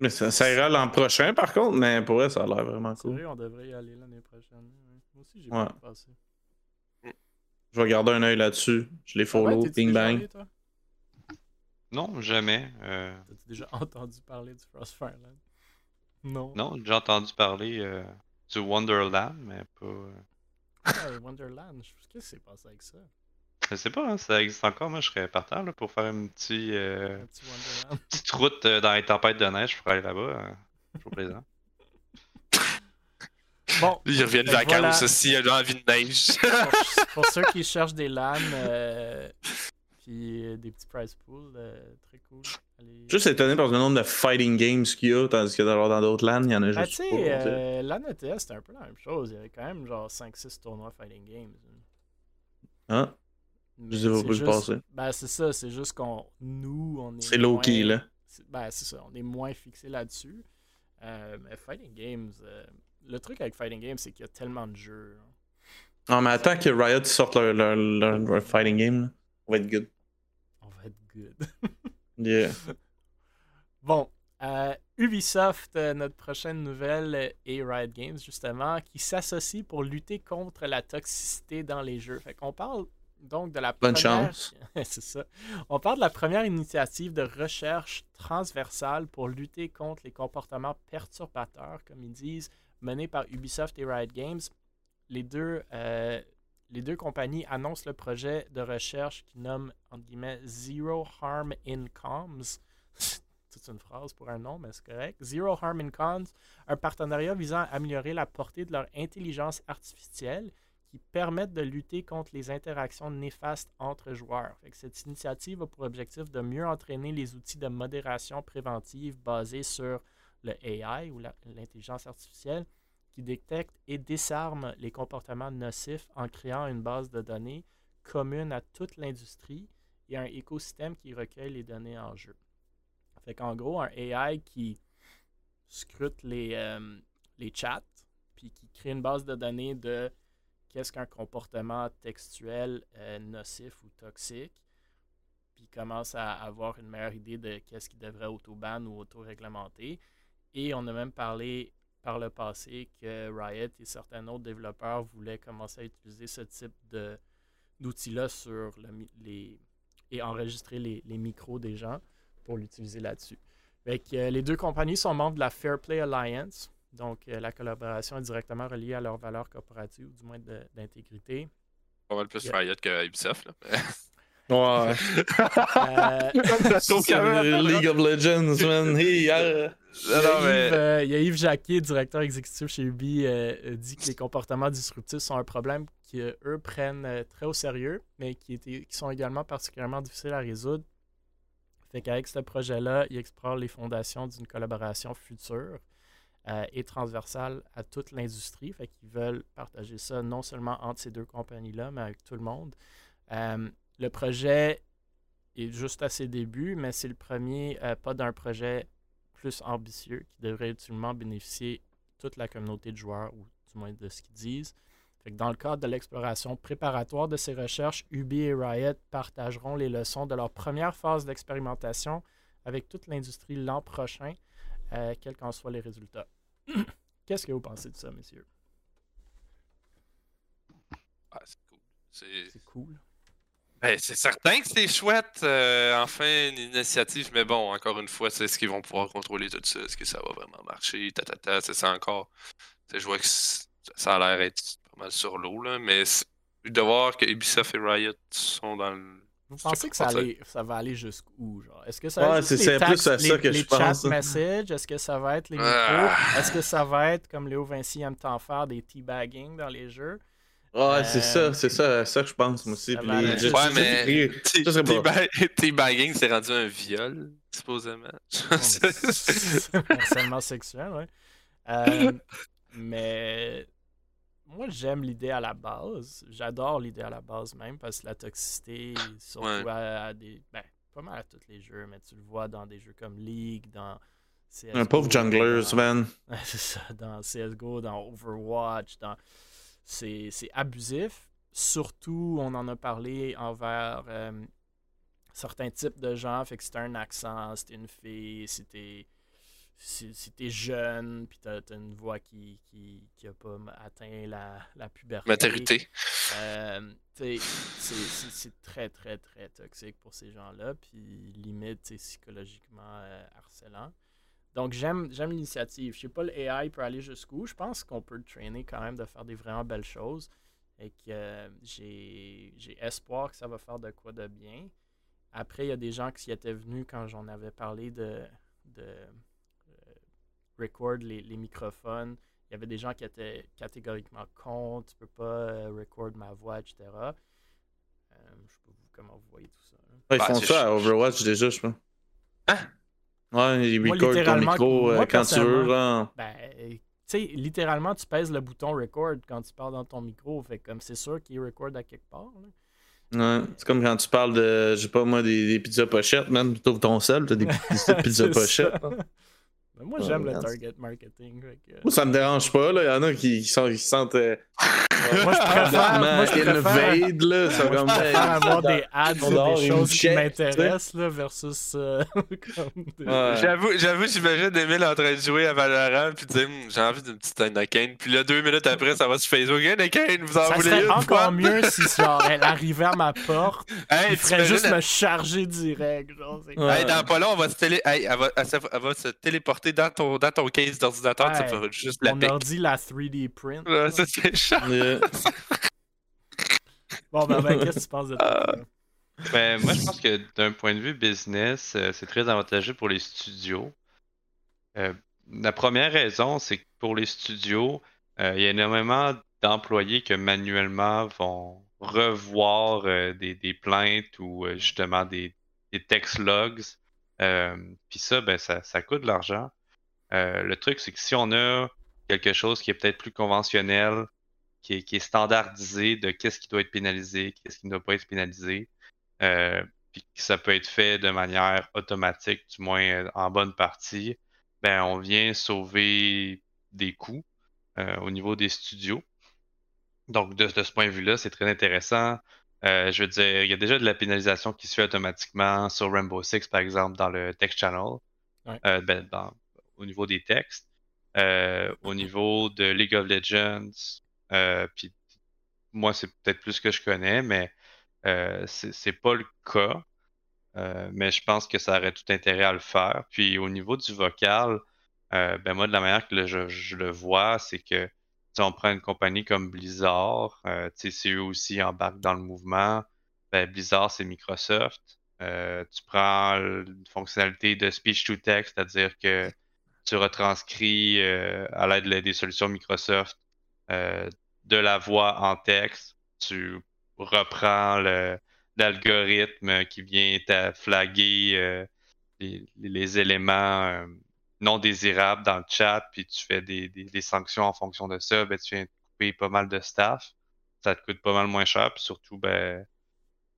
Mais ça, ça ira l'an prochain, par contre, mais pour elle, ça a l'air vraiment cool. vrai, on devrait y aller l'année prochaine. Ouais. Moi aussi, j'ai Ouais. pas passé. Je vais garder un œil là-dessus. Je les Ah ouais, follow, t'es-tu ping déjà bang. allé, toi? Non, jamais. Euh, T'as-tu déjà [laughs] entendu parler du Crossfire Land? Non. non, j'ai entendu parler euh, du Wonderland, mais pas. euh, Ah, Wonderland, je- qu'est-ce qui s'est passé avec ça? Je sais pas, hein, ça existe encore. Moi, je serais partant là, pour faire une petite, euh, Un petit Wonderland. petite route euh, dans les tempêtes de neige pour aller là-bas. euh, toujours plaisant. Bon, Il revient de vacances voilà. aussi, il a envie de neige. pour, pour ceux qui cherchent des LAN, euh, puis euh, des petits prize pools, euh, très cool. Allez- Juste étonné par le nombre de fighting games qu'il y a, tandis que dans dans d'autres LAN, il y en a Ben, juste tu pas. sais, euh, LAN ETS, c'était un peu la même chose. Il y avait quand même genre 5-6 tournois Fighting Games. Hein? Mais sais pas c'est où le juste- passer. Ben, c'est ça, c'est juste qu'on. Nous, on est. C'est low-key, moins- là. c'est- Ben, c'est ça, on est moins fixé là-dessus. Euh, mais Fighting Games, euh, le truc avec Fighting Games, c'est qu'il y a tellement de jeux. Ah, mais attends que Riot sorte leur, leur, leur- leur fighting game, là. on va être good. On va être good. [laughs] Yeah. [laughs] Bon, euh, Ubisoft, euh, notre prochaine nouvelle, et Riot Games, justement, qui s'associent pour lutter contre la toxicité dans les jeux. Fait qu'on parle donc de la Bonne première... chance. [laughs] C'est ça. On parle de la première initiative de recherche transversale pour lutter contre les comportements perturbateurs, comme ils disent, menée par Ubisoft et Riot Games. Les deux, euh, les deux compagnies annoncent le projet de recherche qui nomme, Zero Harm in Comms. [laughs] C'est une phrase pour un nom, mais c'est correct. Zero Harm in Comms, un partenariat visant à améliorer la portée de leur intelligence artificielle qui permettent de lutter contre les interactions néfastes entre joueurs. Cette initiative a pour objectif de mieux entraîner les outils de modération préventive basés sur le AI ou l'intelligence artificielle qui détecte et désarme les comportements nocifs en créant une base de données commune à toute l'industrie et un écosystème qui recueille les données en jeu. Fait qu'en gros, un AI qui scrute les, euh, les chats, puis qui crée une base de données de qu'est-ce qu'un comportement textuel euh, nocif ou toxique, puis commence à avoir une meilleure idée de qu'est-ce qui devrait auto-ban ou auto-réglementer. Et on a même parlé par le passé que Riot et certains autres développeurs voulaient commencer à utiliser ce type de, d'outils-là sur le les, et enregistrer les, les micros des gens pour l'utiliser là-dessus. Que, euh, les deux compagnies sont membres de la Fair Play Alliance. Donc, euh, la collaboration est directement reliée à leurs valeurs corporatives, ou du moins d'intégrité. Pas mal plus. Riot que Ubisoft. Là. [laughs] Ouais. Euh, même- [laughs] League of Legends, man. Hey, euh, Il y, a Non, non, mais- Yves, euh, il y a Yves Jacquier, directeur exécutif chez Ubi, euh, euh, dit que les comportements disruptifs sont un problème qu'eux prennent euh, très au sérieux, mais qui, étaient, qui sont également particulièrement difficiles à résoudre. Fait qu'avec ce projet-là, il explore les fondations d'une collaboration future euh, et transversale à toute l'industrie. Fait qu'ils veulent partager ça non seulement entre ces deux compagnies-là, mais avec tout le monde. Euh, le projet est juste à ses débuts, mais c'est le premier euh, pas d'un projet plus ambitieux qui devrait utilement bénéficier toute la communauté de joueurs, ou du moins de ce qu'ils disent. Fait que dans le cadre de l'exploration préparatoire de ces recherches, Ubi et Riot partageront les leçons de leur première phase d'expérimentation avec toute l'industrie l'an prochain. euh, quels qu'en soient les résultats. [clears throat] Qu'est-ce que vous pensez de ça, messieurs? Ah, c'est cool. C'est C'est cool. Ben, c'est certain que c'est chouette, euh, enfin, une initiative, mais bon, encore une fois, c'est ce qu'ils vont pouvoir contrôler tout ça. Est-ce que ça va vraiment marcher? Ta, ta, ta, c'est ça encore. Je vois que ça a l'air être pas mal sur l'eau, là, mais de voir que Ubisoft et Riot sont dans le. Vous pensez que ça, allait- va aller jusqu'où? Genre? Est-ce que ça Ouais, va être les plus tags- à ça les- que les je pense. chat messages? Est-ce que ça va être les micros? Ah. Est-ce que ça va être, comme Léo Vinci aime tant faire, des teabagging dans les jeux? Ouais, c'est Euh, ça, c'est ça, ça que je pense, moi aussi. Puis Ouais, je- mais- Ça, c'est pas- [laughs] bagging, c'est rendu un viol, supposément. [laughs] Harcèlement sexuel, ouais. Euh, mais moi, j'aime l'idée à la base. J'adore l'idée à la base même parce que la toxicité, surtout Ouais. à, à des. Ben, pas mal à tous les jeux, mais tu le vois dans des jeux comme League, dans. CSGO, Un pauvre junglers, dans- man. [laughs] Ouais, c'est ça, dans CSGO, dans Overwatch, dans... C'est, c'est abusif. Surtout, on en a parlé envers euh, certains types de gens. Fait que si t'as un accent, si t'es une fille, si t'es, si, si t'es jeune, puis t'as, t'as une voix qui, qui, qui a pas atteint la, la puberté. Maternité. Euh, c'est, c'est- c'est très, très, très toxique pour ces gens-là, puis limite t'sais, psychologiquement euh, harcelant. Donc, j'aime, j'aime l'initiative. Je sais pas, le AI peut aller jusqu'où. Je pense qu'on peut le trainer quand même de faire des vraiment belles choses. Et que euh, j'ai, j'ai espoir que ça va faire de quoi de bien. Après, il y a des gens qui y étaient venus quand j'en avais parlé de, de euh, record les, les microphones. Il y avait des gens qui étaient catégoriquement contre. Tu peux pas euh, record ma voix, etc. Euh, je sais pas vous, comment vous voyez tout ça. hein. Ouais, ils Bah, font ça à ch- Overwatch déjà, je pense. Hein? Ouais, Moi, recordent ton micro euh, moi, quand tu veux. Ben, tu sais, littéralement, tu pèses le bouton record quand tu parles dans ton micro. Fait que comme c'est sûr qu'il record à quelque part. là. Ouais, c'est comme quand tu parles de, je sais pas moi, des, des pizzas pochettes, man. Tu ouvres ton sel, t'as des, [laughs] petites pizzas pochettes. Ben, moi, Ouais, j'aime le target marketing. que- Moi, ça me dérange pas, là. Il y en a qui, qui, sont, qui se sentent. euh, Moi, je préfère, moi, je préfère, invade, là. C'est moi, je préfère avoir des ads sur des choses qui m'intéressent là, versus euh, [laughs] comme des- Ouais. J'avoue, j'avoue, j'imagine Emile en train de jouer à Valorant puis de dire Hum, j'ai envie d'une petite Anakin. Puis là, deux minutes après, ça va sur Facebook. Anakin, vous en Ça voulez serait une? encore mieux si [laughs] genre, elle arrivait à ma porte, Hey, il ferait juste me charger direct. Genre, Ouais. Hey, dans pas long, on va se télé... hey, elle, va, elle va se téléporter dans ton, dans ton case d'ordinateur, Ouais. feras juste la On dit la 3D print. Ouais, Ça, c'est chiant. Yeah. [laughs] Bon, ben, ben qu'est-ce que tu penses de ça? toi? Ben, moi, je pense que d'un point de vue business, euh, c'est très avantageux pour les studios. Euh, la première raison, c'est que pour les studios, euh, il y a énormément d'employés que manuellement vont revoir euh, des, plaintes ou euh, justement des, des text logs. Euh, Puis ça, ben, ça, ça coûte de l'argent. Euh, le truc, c'est que si on a quelque chose qui est peut-être plus conventionnel, qui est, qui est standardisé de qu'est-ce qui doit être pénalisé, qu'est-ce qui ne doit pas être pénalisé, euh, puis que ça peut être fait de manière automatique, du moins euh, en bonne partie, ben on vient sauver des coûts euh, au niveau des studios. Donc de, de ce point de vue-là, c'est très intéressant. Euh, je veux dire, il y a déjà de la pénalisation qui se fait automatiquement sur Rainbow Six, par exemple, dans le text channel, Ouais. euh, ben, dans- au niveau des textes. Euh, au niveau de League of Legends, puis moi, c'est peut-être plus que je connais, mais euh, c'est pas le cas. Euh, mais je pense que ça aurait tout intérêt à le faire. Puis au niveau du vocal, euh, ben moi, de la manière que je, le vois, c'est que si on prend une compagnie comme Blizzard, euh, si eux aussi embarquent dans le mouvement, ben Blizzard, c'est Microsoft. Euh, tu prends une fonctionnalité de speech to text, c'est-à-dire que tu retranscris euh, à l'aide de- des solutions Microsoft euh, de la voix en texte. Tu reprends l'algorithme qui vient t'a flaguer euh, les, les éléments euh, non désirables dans le chat, puis tu fais des, des- des sanctions en fonction de ça, ben, tu viens de couper pas mal de staff. Ça te coûte pas mal moins cher, puis surtout, ben,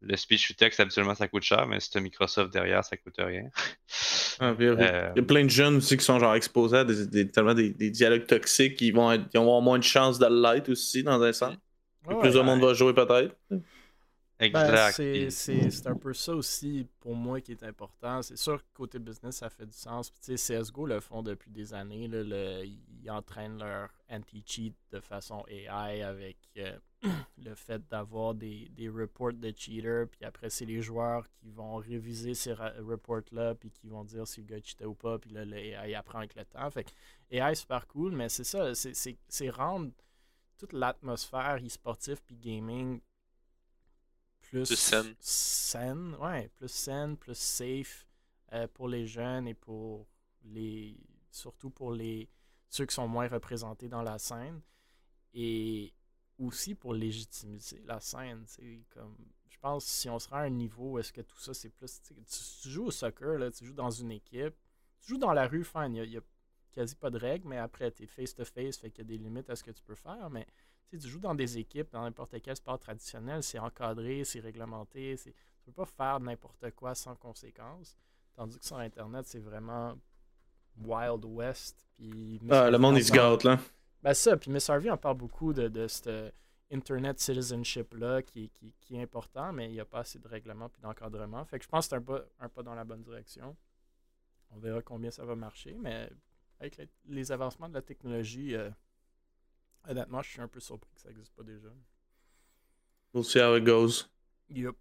le speech to text, habituellement, ça coûte cher, mais si tu as Microsoft derrière, ça coûte rien. [laughs] Ah, puis, Il Euh, y a plein de jeunes aussi qui sont genre exposés à des, des- tellement des, des dialogues toxiques qui vont, être, qui vont avoir moins de chances de l'être aussi, dans un sens. Ouais, plus de ouais, monde va jouer peut-être. Ben, Exact. c'est- Puis- c'est un peu ça aussi pour moi qui est important. C'est sûr que côté business, ça fait du sens. Puis, tu sais, CSGO le font depuis des années. là, le- ils entraînent leur anti-cheat de façon AI avec euh, [clears throat] le fait d'avoir des, des reports de cheaters. Puis après, c'est les joueurs qui vont réviser ces reports-là. Puis qui vont dire si le gars cheatait ou pas. Puis là, le AI apprend avec le temps. Fait que AI, super cool. Mais c'est ça, c'est rendre toute l'atmosphère e-sportif puis gaming plus, Plus saine. saine, ouais, plus saine, plus safe euh, pour les jeunes et pour les surtout pour les ceux qui sont moins représentés dans la scène et aussi pour légitimiser la scène, comme je pense si on sera à un niveau où est-ce que tout ça c'est plus tu, joues au soccer là, tu joues dans une équipe, tu joues dans la rue, fine, il y a- y a quasi pas de règles, mais après, tu es face-to-face, fait qu'il y a des limites à ce que tu peux faire. Mais tu sais, tu joues dans des équipes, dans n'importe quel sport traditionnel, c'est encadré, c'est réglementé. c'est- Tu peux pas faire n'importe quoi sans conséquence. Tandis que sur Internet, c'est vraiment Wild West. Puis Ah, le monde, il se gâte, là. ben ça, puis Miss Harvey en parle beaucoup de, de cette Internet citizenship-là qui, qui, qui est important, mais il n'y a pas assez de règlements puis d'encadrement. Fait que je pense que c'est un pas, un pas dans la bonne direction. On verra combien ça va marcher, mais avec les, les avancements de la technologie, euh, honnêtement, je suis un peu surpris que ça n'existe pas déjà. We'll see how it goes. Yep.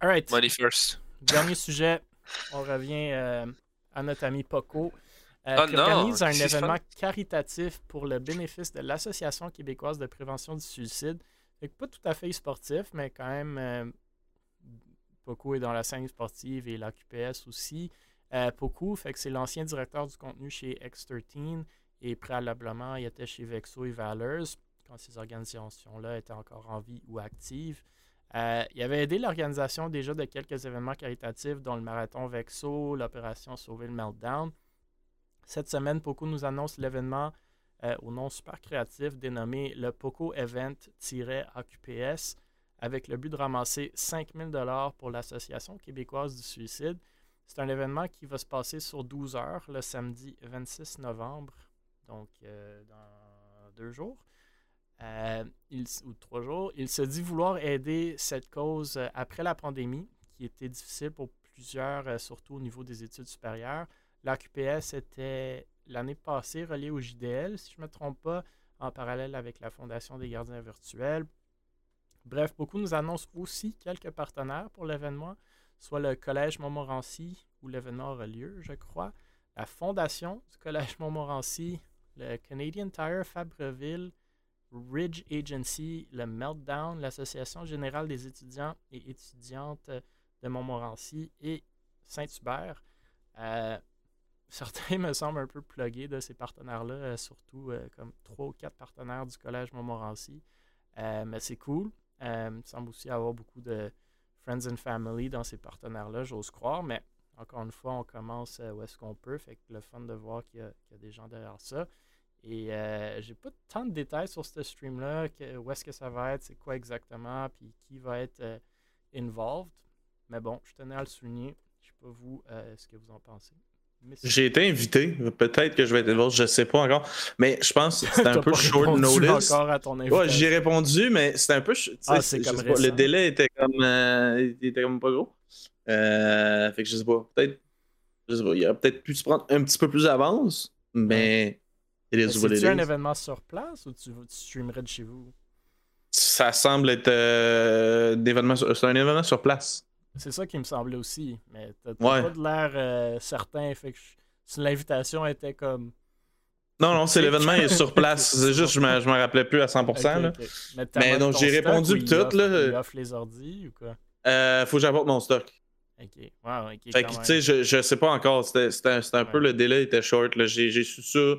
Alright. Money first. Dernier sujet, on revient euh, à notre ami Poco, euh, Ah qui non, organise un événement caritatif pour le bénéfice de l'Association québécoise de prévention du suicide. Fait que pas tout à fait sportif, mais quand même, euh, Poco est dans la scène sportive et la QPS aussi. Euh, Poco, fait que c'est l'ancien directeur du contenu chez X13 et préalablement, il était chez Vexo et Valors quand ces organisations-là étaient encore en vie ou actives. Euh, il avait aidé l'organisation déjà de quelques événements caritatifs, dont le marathon Vexo, l'opération Sauver le Meltdown. Cette semaine, Poco nous annonce l'événement euh, au nom super créatif dénommé le Poco Event-AQPS avec le but de ramasser 5000 dollars pour l'Association québécoise du suicide. C'est un événement qui va se passer sur 12 heures le samedi 26 novembre, donc euh, dans deux jours. Euh, ou trois jours. Il se dit vouloir aider cette cause euh, après la pandémie, qui était difficile pour plusieurs, surtout au niveau des études supérieures. L'AQPS était l'année passée relié au JDL, si je ne me trompe pas, en parallèle avec la Fondation des gardiens virtuels. Bref, beaucoup nous annoncent aussi quelques partenaires pour l'événement, soit le Collège Montmorency, où l'événement aura lieu, je crois, la Fondation du Collège Montmorency, le Canadian Tire Fabreville, Ridge Agency, le Meltdown, l'Association générale des étudiants et étudiantes de Montmorency et Saint-Hubert. Euh, certains [laughs] me semblent un peu plugués de ces partenaires-là, euh, surtout euh, comme trois ou quatre partenaires du Collège Montmorency. Mais c'est cool. Il semble aussi avoir beaucoup de friends and family dans ces partenaires-là, j'ose croire. Mais encore une fois, on commence où est-ce qu'on peut. Fait que le fun de voir qu'il y, qu y, a des gens derrière ça. Et euh, j'ai pas tant de détails sur ce stream-là, où est-ce que ça va être, c'est quoi exactement, puis qui va être euh, involved. Mais bon, je tenais à le souligner. Je sais pas vous euh, ce que vous en pensez. J'ai été invité. Peut-être que je vais être involved, je sais pas encore. Mais je pense que c'était [laughs] un peu short notice. à ton ouais, j'ai répondu, mais c'était un peu. Ah, c'est comme pas, le délai était comme, euh, était comme pas gros. Euh, fait que je sais pas. Peut-être. Je sais pas. Il aurait peut-être pu se prendre un petit peu plus d'avance, mais. C'est-tu un événement sur place ou tu, tu streamerais de chez vous? Ça semble être euh, c'est un événement sur place. C'est ça qui me semblait aussi, mais t'as ouais. pas de l'air euh, certain, fait que je... l'invitation était comme... Non, non, c'est l'événement est sur [laughs] place. C'est juste, je me, je me rappelais plus à 100%. Okay, là. Okay. Mais, mais donc, j'ai répondu tout. Offre, là. Il offre les ordi ou quoi? Euh, faut que j'apporte mon stock. Ok, wow, ok. Fait que, tu sais, je, je sais pas encore. C'était un, un ouais. peu le délai était short. J'ai su ça,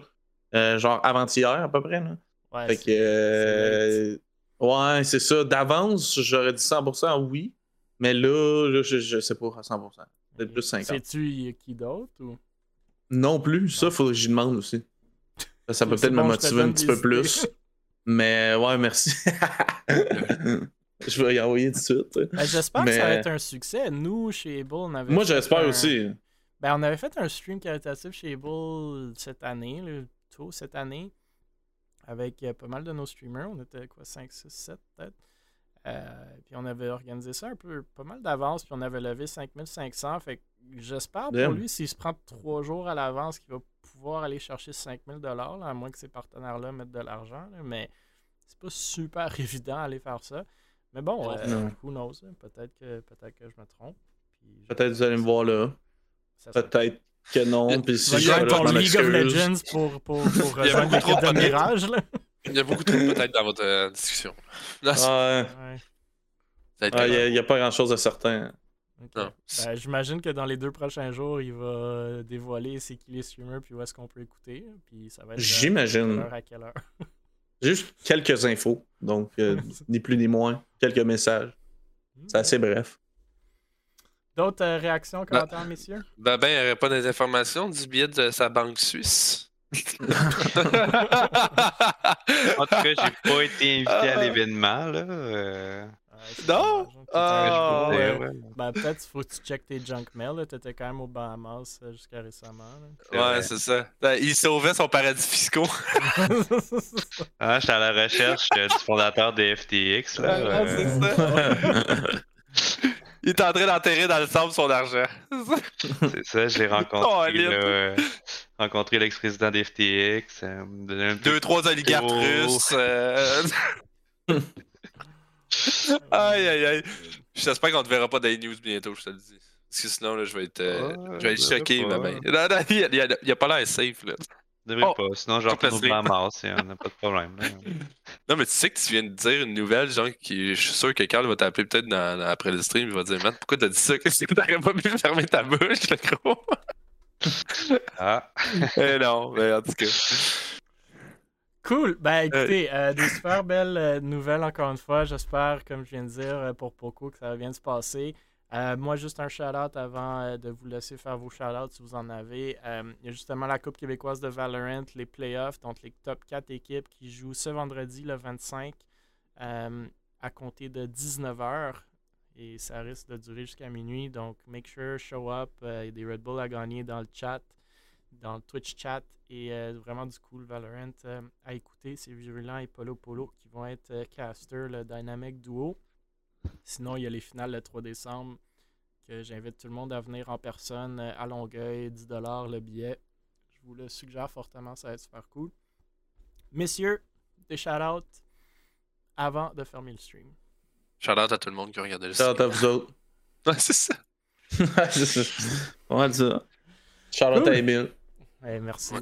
euh, genre avant-hier à peu près. Là. Ouais, fait que. Euh, ouais, c'est ça. D'avance, j'aurais dit 100% oui. Mais là, là je, je sais pas à 100%. Peut-être plus 50. Sais-tu qui d'autre ou? Non plus. Ça, faut que j'y demande aussi. Ça, [laughs] peut peut-être bon, me motiver un petit peu plus. [laughs] Mais ouais, merci. [laughs] je vais y envoyer tout de suite. Ben, j'espère Mais... que ça va être un succès. Nous, chez Able, on avait. Moi, j'espère un... aussi. Ben, on avait fait un stream caritatif chez Able cette année, le tôt cette année, avec euh, pas mal de nos streamers. On était quoi, 5, 6, 7 peut-être. Euh, puis on avait organisé ça un peu, pas mal d'avance, puis on avait levé 5500. Fait que j'espère pour lui, s'il se prend trois jours à l'avance, qu'il va pouvoir aller chercher 5000 dollars, à moins que ces partenaires-là mettent de l'argent. Mais c'est pas super [laughs] évident d'aller faire ça. Mais bon, euh, who knows? hein, Peut-être que, peut que je me trompe. Peut-être vous allez me voir là. Peut-être que non. Puis Tu si je ton League of. Legends pour, pour, [laughs] pour rejoindre l'équipe de. Mirage. Là. Il y a beaucoup trop de peut-être dans votre euh, discussion. Non, ça Ouais. Ouais, Ouais, Il correct. n'y a, pas grand chose de certain. Ben, J'imagine que dans les deux prochains jours, il va dévoiler c'est qui les streamers puis où est-ce qu'on peut écouter. Puis ça va être euh, J'imagine. à quelle heure. [laughs] Juste quelques infos. Donc, euh, [laughs] ni plus ni moins. Quelques messages. C'est assez bref. D'autres euh, réactions, commentaires, messieurs? Ben, ben, il n'y aurait pas des informations du billet de sa banque suisse. En tout cas, j'ai pas été invité à Ah. l'événement, là. euh, Ouais, Non? Ah, Peut-être- ouais, ouais. ouais. Ben, peut-être qu'il faut que tu checkes tes junk mail. T'étais quand même au Bahamas euh, jusqu'à récemment. là. Ouais, c'est ça. Ben, Il sauvait son paradis fiscaux. [laughs] [laughs] Ah, j'étais à la recherche du fondateur de FTX, là. Ah, euh, c'est ça. [laughs] Il est en train d'enterrer dans le sable son argent. C'est ça, j'ai Oh, rencontré, là, euh, rencontré l'ex-président d'FTX. euh, Deux, trois oligarques russes. euh. [laughs] aïe, aïe, aïe. J'espère qu'on ne te verra pas dans les news bientôt, je te le dis. Parce que sinon, là, je vais être, euh, je vais être je choqué, ma main. Il, il, il a pas l'air safe, là. De devrait Oh, pas, sinon je retourne au complètement. Bahamas, et on n'a pas de problème. là. Non, mais tu sais que tu viens de dire une nouvelle, genre, qui, je suis sûr que Carl va t'appeler peut-être dans- dans- après le stream, il va dire, man, pourquoi t'as dit ça? Qu'est-ce [laughs] que t'aurais pas pu fermer ta bouche, le gros? [laughs] Ah, [laughs] Eh non, mais en tout cas. Cool. Ben écoutez, euh, des super belles euh, nouvelles encore une fois. J'espère, comme je viens de dire euh, pour Poco, que ça va bien se passer. Euh, moi, juste un shout-out avant euh, de vous laisser faire vos shout-outs si vous en avez. Euh, Il y a justement la Coupe québécoise de Valorant, les playoffs, donc les top 4 équipes qui jouent ce vendredi, le 25, euh, à compter de 19h. Et ça risque de durer jusqu'à minuit. Donc, make sure, show up. Il y a des Red Bull à gagner dans le chat, dans le Twitch chat. Et vraiment du cool Valorant à écouter. C'est Virulent et Polo Polo qui vont être caster, le Dynamic Duo. Sinon, il y a les finales le 3 décembre que j'invite tout le monde à venir en personne euh, à Longueuil, 10$ le billet. Je vous le suggère fortement, ça va être super cool. Messieurs, des shout-outs avant de fermer le stream. Shout out à tout le monde qui a regardé le Shout out stream. à vous autres. Ouais, c'est ça. [laughs] c'est ça. On va dire ça. Shout out Cool. à Emile. Ouais, merci. Ouais.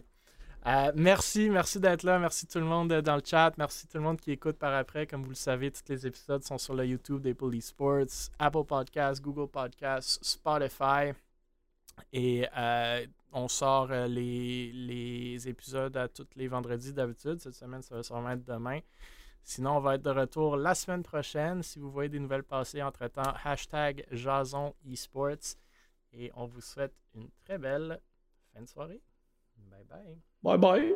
Euh, merci, merci d'être là. Merci tout le monde euh, dans le chat. Merci tout le monde qui écoute par après. Comme vous le savez, tous les épisodes sont sur le YouTube d'Apple Esports, Apple Podcasts, Google Podcasts, Spotify. Et euh, on sort les, les épisodes à tous les vendredis d'habitude. Cette semaine, ça va sûrement être demain. Sinon, on va être de retour la semaine prochaine. Si vous voyez des nouvelles passer entre-temps, hashtag Jason Esports. Et on vous souhaite une très belle fin de soirée. Bye bye. Bye bye.